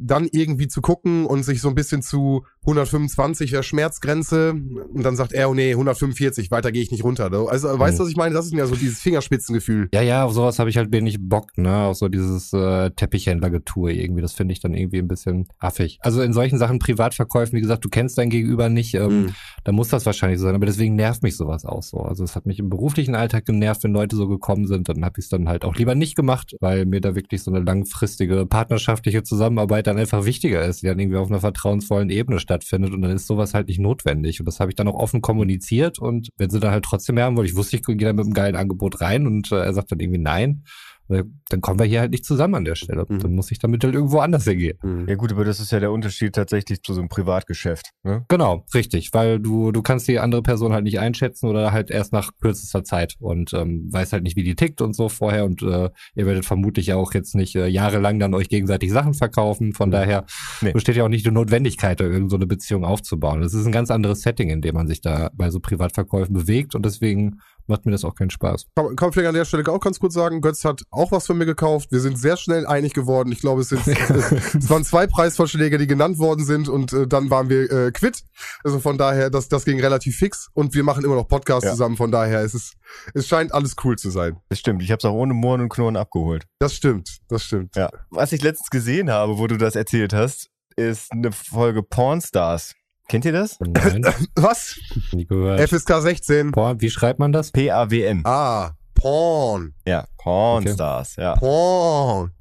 Speaker 1: dann irgendwie zu gucken und sich so ein bisschen zu 125 wäre Schmerzgrenze und dann sagt er, oh nee, 145, weiter gehe ich nicht runter. Also weißt du, was ich meine? Das ist ja so dieses Fingerspitzengefühl.
Speaker 4: Ja, ja, auf sowas habe ich halt wenig Bock, ne? Auf so dieses äh, Teppichhändlergetue irgendwie. Das finde ich dann irgendwie ein bisschen affig. Also in solchen Sachen Privatverkäufen, wie gesagt, du kennst dein Gegenüber nicht, ähm,
Speaker 1: Mhm.
Speaker 4: da muss das wahrscheinlich so sein. Aber deswegen nervt mich sowas auch so. Also es hat mich im beruflichen Alltag genervt, wenn Leute so gekommen sind. Dann habe ich es dann halt auch lieber nicht gemacht, weil mir da wirklich so eine langfristige partnerschaftliche Zusammenarbeit dann einfach wichtiger ist, die dann irgendwie auf einer vertrauensvollen Ebene stattfindet. Und dann ist sowas halt nicht notwendig. Und das habe ich dann auch offen kommuniziert. Und wenn sie dann halt trotzdem mehr haben wollen, ich wusste, ich gehe da mit einem geilen Angebot rein und äh, er sagt dann irgendwie nein, dann kommen wir hier halt nicht zusammen an der Stelle.
Speaker 1: Mhm.
Speaker 4: Dann muss ich damit halt irgendwo anders hingehen.
Speaker 3: Ja gut, aber das ist ja der Unterschied tatsächlich zu so einem Privatgeschäft. Ne?
Speaker 4: Genau, richtig, weil du du kannst die andere Person halt nicht einschätzen oder halt erst nach kürzester Zeit und ähm, weiß halt nicht, wie die tickt und so vorher und äh, ihr werdet vermutlich auch jetzt nicht äh, jahrelang dann euch gegenseitig Sachen verkaufen. Von
Speaker 3: Mhm.
Speaker 4: daher
Speaker 3: Nee.
Speaker 4: besteht ja auch nicht die Notwendigkeit, da irgend so eine Beziehung aufzubauen. Das ist ein ganz anderes Setting, in dem man sich da bei so Privatverkäufen bewegt und deswegen macht mir das auch keinen Spaß.
Speaker 1: Kann, kann vielleicht an der Stelle auch ganz kurz sagen, Götz hat auch was von mir gekauft. Wir sind sehr schnell einig geworden. Ich glaube, es, sind, es, es waren zwei Preisvorschläge, die genannt worden sind und äh, dann waren wir äh, quitt. Also von daher, das, das ging relativ fix und wir machen immer noch Podcasts
Speaker 3: Ja.
Speaker 1: zusammen. Von daher, es ist, es scheint alles cool zu sein.
Speaker 3: Das stimmt. Ich habe es auch ohne Murren und Knurren abgeholt.
Speaker 1: Das stimmt, das stimmt.
Speaker 3: Ja. Was ich letztens gesehen habe, wo du das erzählt hast, ist eine Folge Pornstars. Kennt ihr das?
Speaker 4: Nein,
Speaker 1: Was?
Speaker 4: nie gehört.
Speaker 1: FSK 16.
Speaker 4: Boah, wie schreibt man das?
Speaker 3: P-A-W-N.
Speaker 1: Ah, Porn.
Speaker 3: Ja, Pornstars, ja.
Speaker 1: Porn.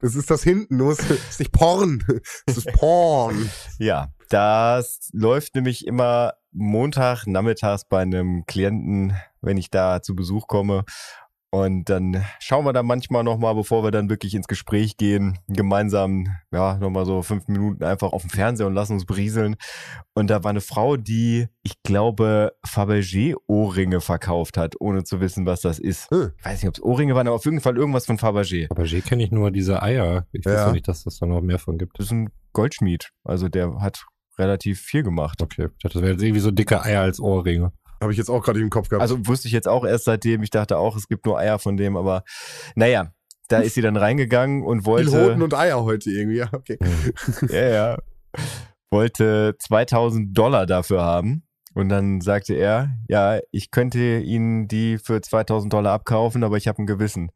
Speaker 1: Das ist das hinten. Musst, das ist nicht Porn. Das ist Porn.
Speaker 3: Ja, das läuft nämlich immer Montag nachmittags bei einem Klienten, wenn ich da zu Besuch komme. Und dann schauen wir da manchmal nochmal, bevor wir dann wirklich ins Gespräch gehen, gemeinsam, ja, nochmal so fünf Minuten einfach auf dem Fernseher und lassen uns berieseln. Und da war eine Frau, die, ich glaube, Fabergé-Ohrringe verkauft hat, ohne zu wissen, was das ist.
Speaker 1: Hm.
Speaker 3: Ich weiß nicht, ob es Ohrringe waren, aber auf jeden Fall irgendwas von Fabergé.
Speaker 4: Aber G kenne ich nur diese Eier. Ich
Speaker 1: Ja.
Speaker 4: wusste nicht, dass das da noch mehr von gibt.
Speaker 3: Das ist ein Goldschmied. Also der hat relativ viel gemacht.
Speaker 4: Okay, ich dachte, das wäre jetzt irgendwie so dicke Eier als Ohrringe.
Speaker 1: Habe ich jetzt auch gerade im Kopf gehabt.
Speaker 3: Also wusste ich jetzt auch erst seitdem. Ich dachte auch, es gibt nur Eier von dem, aber naja, da ist sie dann reingegangen und
Speaker 1: viel
Speaker 3: wollte,
Speaker 1: Hoden und Eier heute irgendwie. Ja, okay.
Speaker 3: ja, ja, wollte 2000 Dollar dafür haben. Und dann sagte er, ja, ich könnte Ihnen die für 2000 Dollar abkaufen, aber ich habe ein Gewissen.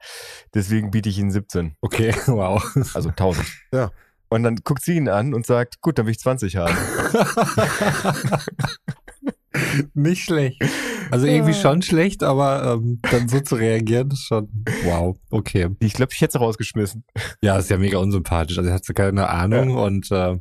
Speaker 3: Deswegen biete ich Ihnen 17.
Speaker 4: Okay, wow.
Speaker 3: Also 1000.
Speaker 1: Ja.
Speaker 3: Und dann guckt sie ihn an und sagt, gut, dann will ich 20 haben.
Speaker 4: Nicht schlecht. Also irgendwie schon schlecht, aber ähm, dann so zu reagieren, ist schon wow. Okay.
Speaker 3: Ich glaube, ich hätte sie rausgeschmissen.
Speaker 4: Ja, ist ja mega unsympathisch. Also er hat so keine Ahnung und äh,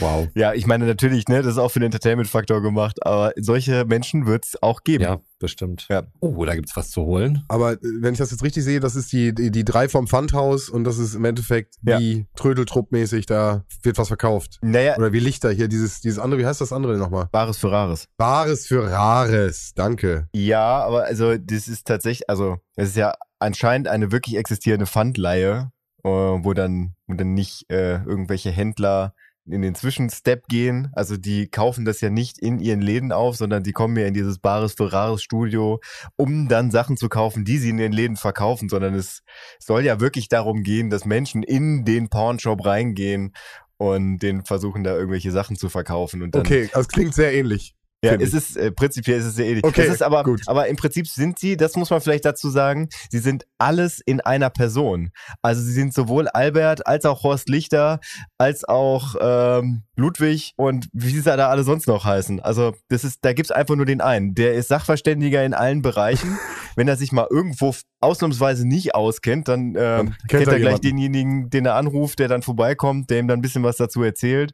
Speaker 4: wow.
Speaker 3: Ja, ich meine natürlich, ne, das ist auch für den Entertainment-Faktor gemacht, aber solche Menschen wird es auch geben.
Speaker 4: Ja, bestimmt.
Speaker 3: Ja.
Speaker 4: Oh, da gibt's was zu holen.
Speaker 1: Aber äh, wenn ich das jetzt richtig sehe, das ist die, die, die drei vom Pfandhaus und das ist im Endeffekt
Speaker 3: Ja.
Speaker 1: wie Trödeltrupp-mäßig, da wird was verkauft.
Speaker 3: Naja,
Speaker 1: Oder wie Lichter hier, dieses, dieses andere, wie heißt das andere nochmal?
Speaker 3: Bares für Rares.
Speaker 1: Bares für Rares, danke.
Speaker 3: Ja, aber also das ist tatsächlich, also es ist ja anscheinend eine wirklich existierende Pfandleihe, äh, wo dann, wo dann nicht äh, irgendwelche Händler in den Zwischenstep gehen. Also die kaufen das ja nicht in ihren Läden auf, sondern die kommen ja in dieses Bares für Rares Studio, um dann Sachen zu kaufen, die sie in den Läden verkaufen, sondern es soll ja wirklich darum gehen, dass Menschen in den Pornshop reingehen und den versuchen da irgendwelche Sachen zu verkaufen und dann
Speaker 1: Okay, das klingt sehr ähnlich.
Speaker 3: Ja, es ist äh, prinzipiell ist es sehr ähnlich.
Speaker 1: Okay,
Speaker 3: das ist aber,
Speaker 1: gut.
Speaker 3: aber im Prinzip sind sie, das muss man vielleicht dazu sagen, sie sind alles in einer Person. Also sie sind sowohl Albert als auch Horst Lichter, als auch ähm, Ludwig und wie sie da alle sonst noch heißen. Also das ist, da gibt's einfach nur den einen. Der ist Sachverständiger in allen Bereichen. Wenn er sich mal irgendwo ausnahmsweise nicht auskennt, dann, ähm,
Speaker 1: Dann
Speaker 3: kennt,
Speaker 1: kennt
Speaker 3: er
Speaker 1: er
Speaker 3: gleich denjenigen, den er anruft, der dann vorbeikommt, der ihm dann ein bisschen was dazu erzählt.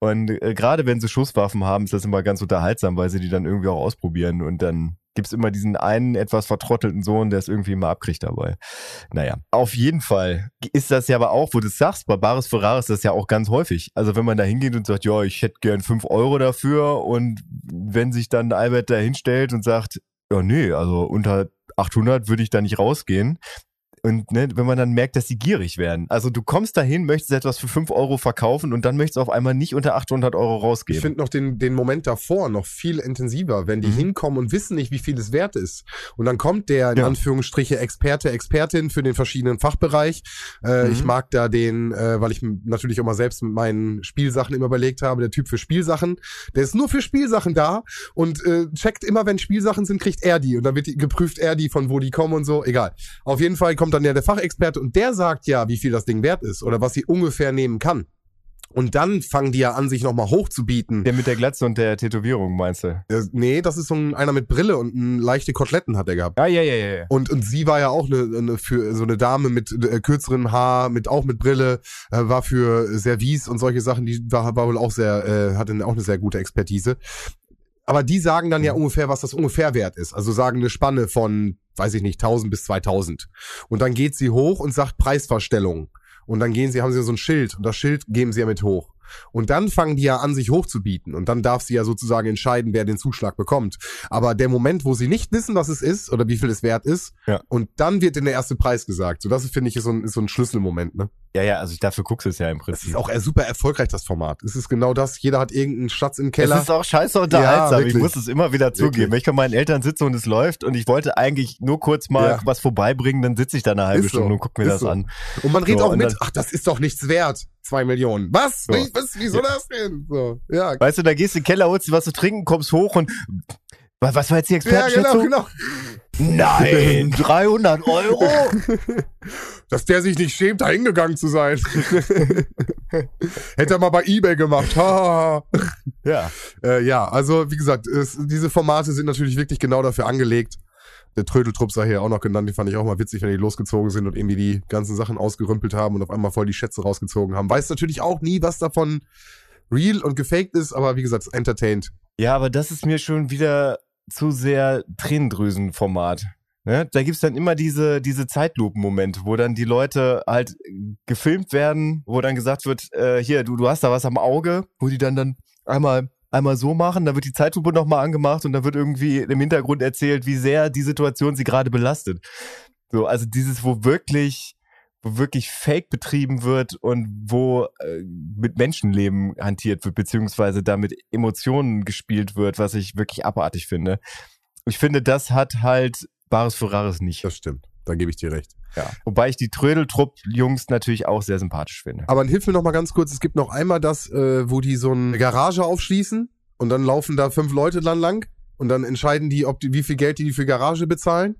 Speaker 3: Und äh, gerade wenn sie Schusswaffen haben, ist das immer ganz unterhaltsam, weil sie die dann irgendwie auch ausprobieren und dann gibt's immer diesen einen etwas vertrottelten Sohn, der es irgendwie immer abkriegt dabei. Naja, auf jeden Fall ist das ja aber auch, wo du es sagst, bei Bares Ferraris ist das ja auch ganz häufig. Also wenn man da hingeht und sagt, ja, ich hätte gern fünf Euro dafür und wenn sich dann Albert da hinstellt und sagt, ja, nee, also unter 800 würde ich da nicht rausgehen, und ne, wenn man dann merkt, dass sie gierig werden. Also du kommst dahin, möchtest etwas für 5 Euro verkaufen und dann möchtest du auf einmal nicht unter 800 Euro
Speaker 1: Ich
Speaker 3: rausgeben.
Speaker 1: finde noch den, den Moment davor noch viel intensiver, wenn die
Speaker 3: Mhm.
Speaker 1: hinkommen und wissen nicht, wie viel es wert ist. Und dann kommt der, in
Speaker 3: Ja.
Speaker 1: Anführungsstriche, Experte, Expertin für den verschiedenen Fachbereich. Äh,
Speaker 3: Mhm.
Speaker 1: Ich mag da den, äh, weil ich natürlich auch mal selbst mit meinen Spielsachen immer überlegt habe, der Typ für Spielsachen, der ist nur für Spielsachen da und äh, checkt immer, wenn Spielsachen sind, kriegt er die. Und dann wird die, geprüft er die, von wo die kommen und so. Egal. Auf jeden Fall kommt dann ja der Fachexperte und der sagt ja, wie viel das Ding wert ist oder was sie ungefähr nehmen kann. Und dann fangen die ja an, sich nochmal hochzubieten.
Speaker 3: Der mit der Glatze und der Tätowierung, meinst du?
Speaker 1: Äh, nee, das ist so ein, einer mit Brille und ein leichte Koteletten hat er gehabt.
Speaker 3: Ja, ja, ja, ja.
Speaker 1: Und, und sie war ja auch eine, eine für so eine Dame mit äh, kürzerem Haar, mit auch mit Brille, äh, war für Service und solche Sachen, die war, war wohl auch sehr, äh, hatte auch eine sehr gute Expertise. Aber die sagen dann ja ungefähr, was das ungefähr wert ist. Also sagen eine Spanne von, weiß ich nicht, 1000 bis 2000. Und dann geht sie hoch und sagt Preisverstellung. Und dann gehen sie, haben sie so ein Schild und das Schild geben sie ja mit hoch. Und dann fangen die ja an, sich hochzubieten. Und dann darf sie ja sozusagen entscheiden, wer den Zuschlag bekommt. Aber der Moment, wo sie nicht wissen, was es ist oder wie viel es wert ist,
Speaker 3: Ja.
Speaker 1: und dann wird in der erste Preis gesagt. So, das finde ich, ist so ein, ist so ein Schlüsselmoment, ne?
Speaker 3: Ja, ja, also dafür guckst du es ja im
Speaker 1: Es
Speaker 3: Prinzip.
Speaker 1: ist auch äh, super erfolgreich, das Format. Es ist genau das. Jeder hat irgendeinen Schatz im Keller.
Speaker 3: Es ist auch scheiße unterhaltsam.
Speaker 1: Ja,
Speaker 3: ich muss es immer wieder zugeben.
Speaker 1: Wirklich.
Speaker 3: Wenn ich bei meinen Eltern sitze und es läuft und ich wollte eigentlich nur kurz mal
Speaker 1: Ja.
Speaker 3: was vorbeibringen, dann sitze ich da eine halbe
Speaker 1: Ist so.
Speaker 3: Stunde und guck mir
Speaker 1: Ist
Speaker 3: das
Speaker 1: so.
Speaker 3: an.
Speaker 1: Und man redet
Speaker 3: So,
Speaker 1: auch mit, ach, das ist doch nichts wert. Zwei Millionen. Was?
Speaker 3: So.
Speaker 1: Wie, was wieso das denn? So, ja.
Speaker 3: Weißt du, da gehst du in den Keller, holst dir was zu trinken, kommst hoch und was, war jetzt die
Speaker 1: Ja,
Speaker 3: Expertenschätzung?
Speaker 1: genau, genau.
Speaker 3: Nein, 300 Euro?
Speaker 1: Dass der sich nicht schämt, da hingegangen zu sein. Hätte er mal bei Ebay gemacht.
Speaker 3: Ja.
Speaker 1: Äh, ja, also wie gesagt, es, diese Formate sind natürlich wirklich genau dafür angelegt. Der Trödeltrupp sei hier auch noch genannt, den fand ich auch mal witzig, wenn die losgezogen sind und irgendwie die ganzen Sachen ausgerümpelt haben und auf einmal voll die Schätze rausgezogen haben. Weiß natürlich auch nie, was davon real und gefaked ist, aber wie gesagt, es entertaint.
Speaker 3: Ja, aber das ist mir schon wieder zu sehr Tränendrüsenformat. Ne? Da gibt's dann immer diese, diese Zeitlupen-Momente, wo dann die Leute halt gefilmt werden, wo dann gesagt wird, äh, hier, du, du hast da was am Auge, wo die dann dann einmal einmal so machen, dann wird die Zeitlupe nochmal angemacht und dann wird irgendwie im Hintergrund erzählt, wie sehr die Situation sie gerade belastet. So, also dieses, wo wirklich, wo wirklich Fake betrieben wird und wo äh, mit Menschenleben hantiert wird, beziehungsweise da mit Emotionen gespielt wird, was ich wirklich abartig finde. Ich finde, das hat halt Bares für Rares nicht.
Speaker 1: Das stimmt. Da gebe ich dir recht.
Speaker 3: Ja. Wobei ich die Trödeltrupp-Jungs natürlich auch sehr sympathisch finde.
Speaker 1: Aber hilf mir noch mal ganz kurz, es gibt noch einmal das, äh, wo die so eine Garage aufschließen und dann laufen da fünf Leute dann lang und dann entscheiden die, ob die, wie viel Geld die für Garage bezahlen.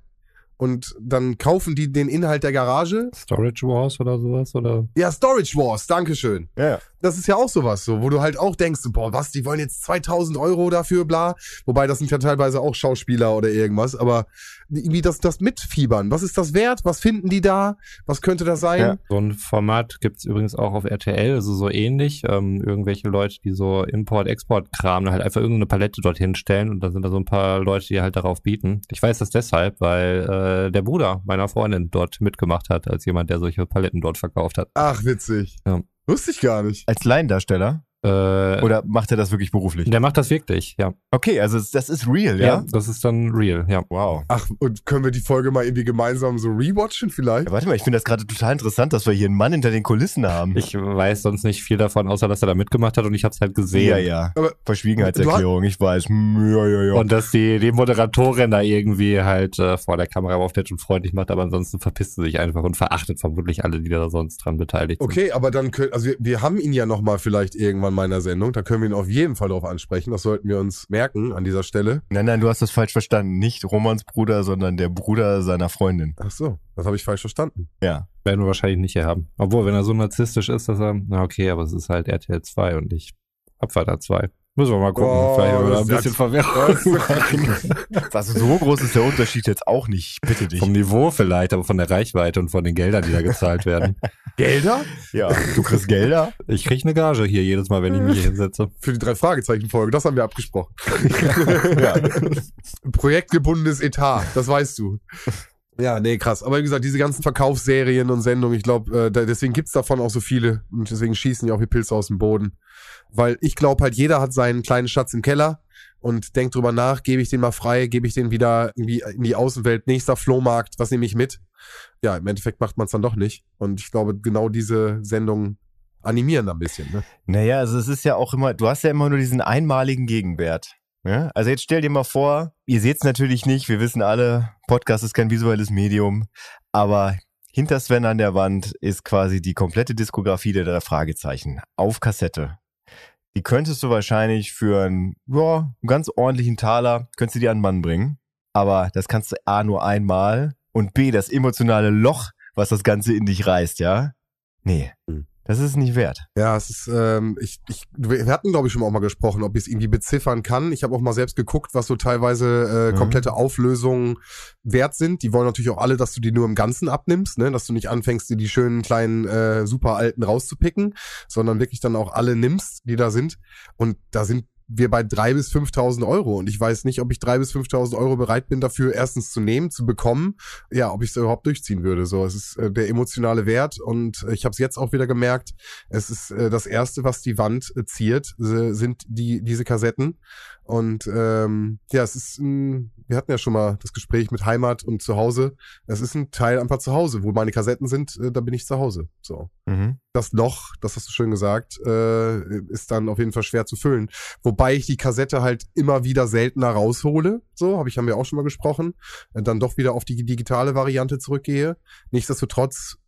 Speaker 1: Und dann kaufen die den Inhalt der Garage.
Speaker 4: Storage Wars oder sowas? Oder?
Speaker 1: Ja, Storage Wars, Dankeschön.
Speaker 3: Ja.
Speaker 1: Das ist ja auch sowas, so, wo du halt auch denkst, boah, was, die wollen jetzt 2000 Euro dafür, bla. Wobei, das sind ja teilweise auch Schauspieler oder irgendwas, aber irgendwie das, das Mitfiebern. Was ist das wert? Was finden die da? Was könnte das sein?
Speaker 3: Ja.
Speaker 4: So ein Format gibt's übrigens auch auf RTL, also so ähnlich. Ähm, irgendwelche Leute, die so Import-Export-Kram halt einfach irgendeine Palette dorthin stellen und dann sind da so ein paar Leute, die halt darauf bieten. Ich weiß das deshalb, weil äh, der Bruder meiner Freundin dort mitgemacht hat, als jemand, der solche Paletten dort verkauft hat.
Speaker 1: Ach, witzig.
Speaker 4: Ja.
Speaker 1: Wusste ich gar nicht.
Speaker 3: Als Laiendarsteller?
Speaker 4: Äh,
Speaker 3: Oder macht er das wirklich beruflich?
Speaker 4: der macht das wirklich, ja.
Speaker 3: Okay, also das ist real,
Speaker 4: ja.
Speaker 3: ja?
Speaker 4: das ist dann real, ja.
Speaker 3: Wow.
Speaker 1: Ach, und können wir die Folge mal irgendwie gemeinsam so rewatchen vielleicht?
Speaker 3: Ja, warte mal, ich finde das gerade total interessant, dass wir hier einen Mann hinter den Kulissen haben.
Speaker 4: Ich weiß sonst nicht viel davon, außer dass er da mitgemacht hat und ich habe es halt gesehen.
Speaker 3: ja, ja.
Speaker 1: Aber-
Speaker 3: Verschwiegenheitserklärung, ich weiß. Hm, Ja, ja, ja.
Speaker 4: Und dass die, die Moderatorin da irgendwie halt äh, vor der Kamera auf nett und freundlich macht, aber ansonsten verpisst sie sich einfach und verachtet vermutlich alle, die da sonst dran beteiligt sind.
Speaker 1: Okay, aber dann können, also wir, wir haben ihn ja noch mal vielleicht irgendwann mal in der Sendung, da können wir ihn auf jeden Fall drauf ansprechen, das sollten wir uns merken an dieser Stelle.
Speaker 3: nein, nein, du hast das falsch verstanden. Nicht Romans Bruder, sondern der Bruder seiner Freundin.
Speaker 1: Ach so, das habe ich falsch verstanden.
Speaker 3: Ja.
Speaker 4: Werden wir wahrscheinlich nicht hier haben. Obwohl, wenn er so narzisstisch ist, dass er, na okay, aber es ist halt RTL 2 und nicht Abfahrt 2. Müssen wir mal gucken.
Speaker 1: Oh,
Speaker 4: Vielleicht haben wir da ein bisschen Verwirrung.
Speaker 3: Also so groß ist der Unterschied jetzt auch nicht. Ich bitte dich.
Speaker 4: Vom Niveau vielleicht, aber von der Reichweite und von den Geldern, die da gezahlt werden.
Speaker 1: Gelder?
Speaker 3: Ja, du kriegst Gelder.
Speaker 4: Ich krieg eine Gage hier jedes Mal, wenn ich mich hier hinsetze.
Speaker 1: Für die drei Fragezeichen-Folge, das haben wir abgesprochen.
Speaker 3: ja.
Speaker 1: Projektgebundenes Etat, das weißt du. Ja, nee, krass. Aber wie gesagt, diese ganzen Verkaufsserien und Sendungen, ich glaube, äh, da- deswegen gibt's davon auch so viele. Und deswegen schießen die auch wie Pilze aus dem Boden. Weil ich glaube halt, jeder hat seinen kleinen Schatz im Keller und denkt drüber nach, gebe ich den mal frei, gebe ich den wieder irgendwie in die Außenwelt, nächster Flohmarkt, was nehme ich mit? Ja, im Endeffekt macht man es dann doch nicht. Und ich glaube, genau diese Sendungen animieren ein bisschen. Ne?
Speaker 3: Naja, also es ist ja auch immer, du hast ja immer nur diesen einmaligen Gegenwert. Ja? Also jetzt stell dir mal vor, ihr seht es natürlich nicht, wir wissen alle, Podcast ist kein visuelles Medium, aber hinter Sven an der Wand ist quasi die komplette Diskografie der drei Fragezeichen auf Kassette. Die könntest du wahrscheinlich für einen, ja, einen ganz ordentlichen Taler, könntest du dir an den Mann bringen. Aber das kannst du A nur einmal und B, das emotionale Loch, was das Ganze in dich reißt, ja? Nee,
Speaker 1: Hm.
Speaker 3: Das ist nicht wert.
Speaker 1: Ja, es ist, ähm, ich, ich, wir hatten, glaube ich, schon mal auch mal gesprochen, ob ich es irgendwie beziffern kann. Ich habe auch mal selbst geguckt, was so teilweise äh,
Speaker 3: Mhm.
Speaker 1: komplette Auflösungen wert sind. Die wollen natürlich auch alle, dass du die nur im Ganzen abnimmst, ne? dass du nicht anfängst, dir die schönen kleinen äh, super alten rauszupicken, sondern wirklich dann auch alle nimmst, die da sind. Und da sind wir bei drei bis 5.000 Euro und ich weiß nicht, ob ich drei bis 5.000 Euro bereit bin dafür erstens zu nehmen, zu bekommen, ja, ob ich es überhaupt durchziehen würde. So, es ist äh, der emotionale Wert und ich habe es jetzt auch wieder gemerkt. Es ist äh, das erste, was die Wand äh, ziert, äh, sind die diese Kassetten und ähm, ja, es ist ein, wir hatten ja schon mal das Gespräch mit Heimat und Zuhause. Es ist ein Teil einfach zu Hause, wo meine Kassetten sind, äh, da bin ich zu Hause. So.
Speaker 3: Mhm.
Speaker 1: Das Loch, das hast du schön gesagt, äh, ist dann auf jeden Fall schwer zu füllen. Wobei ich die Kassette halt immer wieder seltener raushole. So, habe ich haben wir auch schon mal gesprochen. Äh, dann doch wieder auf die digitale Variante zurückgehe. Nichtsdestotrotz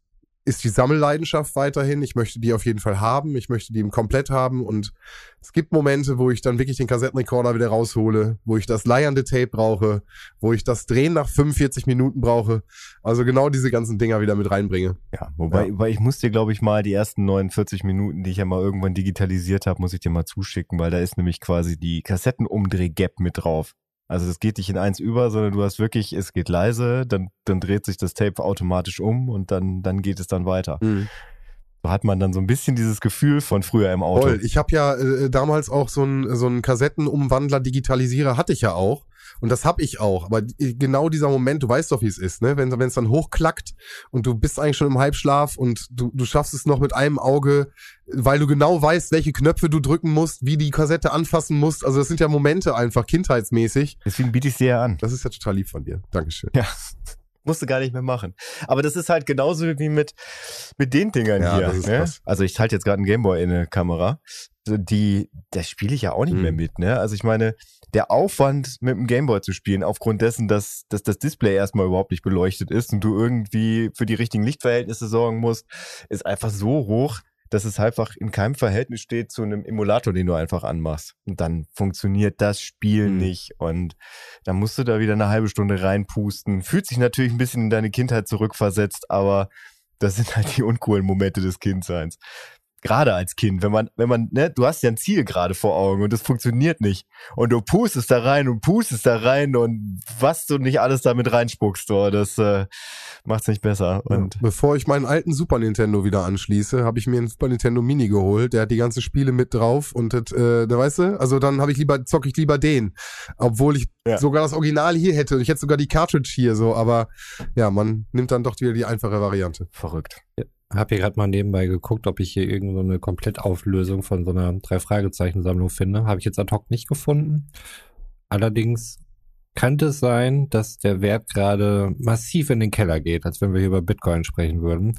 Speaker 1: ist die Sammelleidenschaft weiterhin. Ich möchte die auf jeden Fall haben. Ich möchte die Komplett haben. Und es gibt Momente, wo ich dann wirklich den Kassettenrekorder wieder raushole, wo ich das leiernde Tape brauche, wo ich das Drehen nach 45 Minuten brauche. Also genau diese ganzen Dinger wieder mit reinbringe.
Speaker 3: Ja, wobei,
Speaker 1: Ja.
Speaker 3: weil ich muss dir, glaube ich, mal die ersten 49 Minuten, die ich ja mal irgendwann digitalisiert habe, muss ich dir mal zuschicken, weil da ist nämlich quasi die Kassettenumdreh-Gap mit drauf. Also das geht nicht in eins über, sondern du hast wirklich, es geht leise, dann, dann dreht sich das Tape automatisch um und dann, dann geht es dann weiter. So hat man dann so ein bisschen dieses Gefühl von früher im Auto.
Speaker 1: Voll. Ich habe ja äh, damals auch so einen so einen Kassettenumwandler Digitalisierer hatte ich ja auch und das habe ich auch, aber genau dieser Moment, du weißt doch, wie es ist, ne, wenn es dann hochklackt und du bist eigentlich schon im Halbschlaf und du du schaffst es noch mit einem Auge, weil du genau weißt, welche Knöpfe du drücken musst, wie die Kassette anfassen musst. Also das sind ja Momente einfach kindheitsmäßig.
Speaker 3: Deswegen biete ich sie ja an.
Speaker 1: Das ist ja total lieb von dir. Dankeschön.
Speaker 3: Ja. Musste gar nicht mehr machen. Aber das ist halt genauso wie mit, mit den Dingern
Speaker 1: Ja,
Speaker 3: hier. ne? Also ich halte jetzt gerade einen Gameboy in eine Kamera. Die, das spiele ich ja auch nicht
Speaker 1: Hm.
Speaker 3: mehr mit, ne? Also ich meine, der Aufwand mit dem Gameboy zu spielen, aufgrund dessen, dass, dass das Display erstmal überhaupt nicht beleuchtet ist und du irgendwie für die richtigen Lichtverhältnisse sorgen musst, ist einfach so hoch, dass es einfach in keinem Verhältnis steht zu einem Emulator, den du einfach anmachst. Und dann funktioniert das Spiel
Speaker 1: Hm.
Speaker 3: nicht. Und dann musst du da wieder eine halbe Stunde reinpusten. Fühlt sich natürlich ein bisschen in deine Kindheit zurückversetzt, aber das sind halt die uncoolen Momente des Kindseins. Gerade als Kind, wenn man, wenn man, ne, du hast ja ein Ziel gerade vor Augen und das funktioniert nicht. Und du pustest da rein und pustest da rein und was du nicht alles damit reinspuckst, so, das äh, macht's nicht besser. Und
Speaker 1: Ja. Bevor ich meinen alten Super Nintendo wieder anschließe, habe ich mir einen Super Nintendo Mini geholt. Der hat die ganzen Spiele mit drauf und das, äh, da weißt du, also dann habe ich lieber zocke ich lieber den, obwohl ich
Speaker 3: Ja.
Speaker 1: sogar das Original hier hätte und ich hätte sogar die Cartridge hier so, aber ja, man nimmt dann doch wieder die einfache Variante.
Speaker 3: verrückt.
Speaker 4: Hab hier gerade mal nebenbei geguckt, ob ich hier irgendwo eine Komplettauflösung von so einer Drei-Fragezeichen-Sammlung finde. Habe ich jetzt ad hoc nicht gefunden. Allerdings könnte es sein, dass der Wert gerade massiv in den Keller geht, als wenn wir hier über Bitcoin sprechen würden.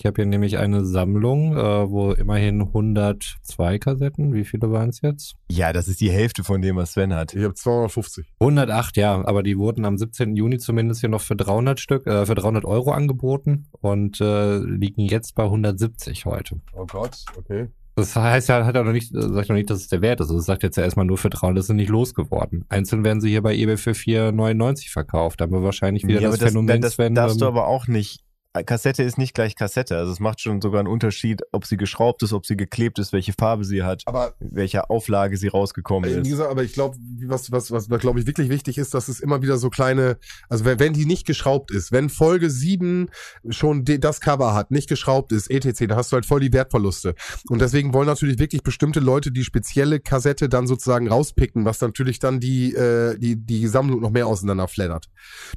Speaker 4: Ich habe hier nämlich eine Sammlung, äh, wo immerhin 102 Kassetten, wie viele waren es jetzt?
Speaker 3: Ja, das ist die Hälfte von dem, was Sven hat.
Speaker 1: Ich habe 250.
Speaker 4: 108, ja, aber die wurden am 17. Juni zumindest hier noch für 300 Stück, äh, für 300 Euro angeboten und äh, liegen jetzt bei 170 heute.
Speaker 1: Oh Gott, okay.
Speaker 4: Das heißt ja, hat er noch nicht, sagt noch nicht, dass es der Wert ist. Also Das sagt jetzt ja erstmal nur für 300, das sind nicht losgeworden. Einzeln werden sie hier bei eBay für 4,99 verkauft. Da haben wir wahrscheinlich wieder
Speaker 3: Ja,
Speaker 4: das,
Speaker 3: das,
Speaker 4: Phänomen,
Speaker 3: das
Speaker 4: Sven,
Speaker 3: darfst du
Speaker 4: ähm,
Speaker 3: aber auch nicht. Kassette ist nicht gleich Kassette. Also es macht schon sogar einen Unterschied, ob sie geschraubt ist, ob sie geklebt ist, welche Farbe sie hat,
Speaker 1: Aber
Speaker 3: welcher Auflage sie rausgekommen
Speaker 1: Äh,
Speaker 3: ist.
Speaker 1: gesagt, aber ich glaube, was, was, was, glaube ich, wirklich wichtig ist, dass es immer wieder so kleine, also wenn, wenn die nicht geschraubt ist, wenn Folge 7 schon de, das Cover hat, nicht geschraubt ist, etc., da hast du halt voll die Wertverluste. Und deswegen wollen natürlich wirklich bestimmte Leute die spezielle Kassette dann sozusagen rauspicken, was natürlich dann die, äh, die, die Sammlung noch mehr auseinander flattert.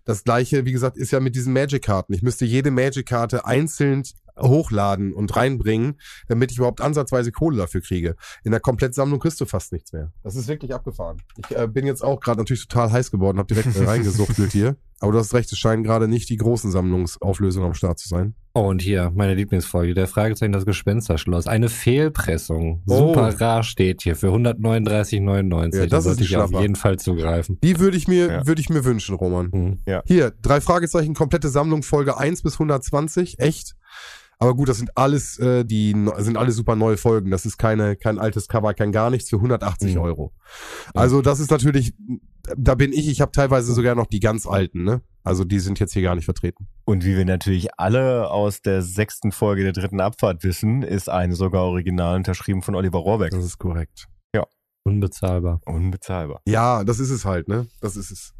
Speaker 1: Das gleiche, wie gesagt, ist ja mit diesen Magic-Karten. Ich müsste jede Magic-Karte einzeln hochladen und reinbringen, damit ich überhaupt ansatzweise Kohle dafür kriege. In der Komplettsammlung kriegst du fast nichts mehr. Das ist wirklich abgefahren. Ich äh, bin jetzt auch gerade natürlich total heiß geworden, habe direkt äh, reingesuchtelt hier. Aber du hast recht, es scheinen gerade nicht die großen Sammlungsauflösungen am Start zu sein.
Speaker 4: Oh, und hier, meine Lieblingsfolge, der Fragezeichen das Gespensterschloss. Eine Fehlpressung.
Speaker 1: Oh.
Speaker 4: Super rar steht hier für 139,99.
Speaker 1: Ja,
Speaker 4: Da
Speaker 1: das ist
Speaker 4: sollte
Speaker 1: ein
Speaker 4: ich auf jeden Fall zugreifen.
Speaker 1: Die würde ich mir,
Speaker 3: Ja.
Speaker 1: würde ich mir wünschen, Roman.
Speaker 4: Hm.
Speaker 1: Hier, drei Fragezeichen, komplette Sammlung, Folge 1 bis 120, echt. Aber gut, das sind alles, äh, die sind alle super neue Folgen. Das ist keine, kein altes Cover, kein gar nichts für 180
Speaker 4: Mhm.
Speaker 1: Euro. Also das ist natürlich, da bin ich, ich habe teilweise sogar noch die ganz alten, ne? Also die sind jetzt hier gar nicht vertreten.
Speaker 3: Und wie wir natürlich alle aus der sechsten Folge der dritten Abfahrt wissen, ist eine sogar original unterschrieben von Oliver Rohrbeck.
Speaker 1: Das ist korrekt.
Speaker 4: Unbezahlbar.
Speaker 3: Unbezahlbar.
Speaker 1: Ja, das ist es halt, ne? Das ist es.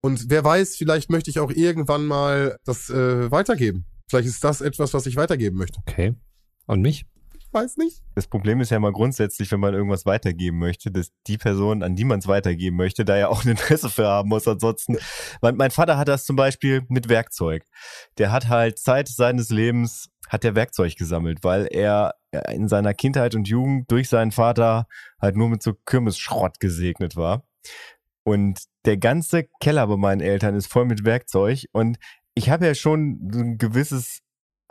Speaker 1: Und wer weiß, vielleicht möchte ich auch irgendwann mal das äh, weitergeben. Vielleicht ist das etwas, was ich weitergeben möchte.
Speaker 4: Okay. Und mich?
Speaker 1: weiß nicht.
Speaker 3: Das Problem ist ja mal grundsätzlich, wenn man irgendwas weitergeben möchte, dass die Person, an die man es weitergeben möchte, da ja auch ein Interesse für haben muss. Ansonsten, mein, mein Vater hat das zum Beispiel mit Werkzeug. Der hat halt Zeit seines Lebens, hat der Werkzeug gesammelt, weil er in seiner Kindheit und Jugend durch seinen Vater halt nur mit so Kirmesschrott gesegnet war. Und der ganze Keller bei meinen Eltern ist voll mit Werkzeug und ich habe ja schon ein gewisses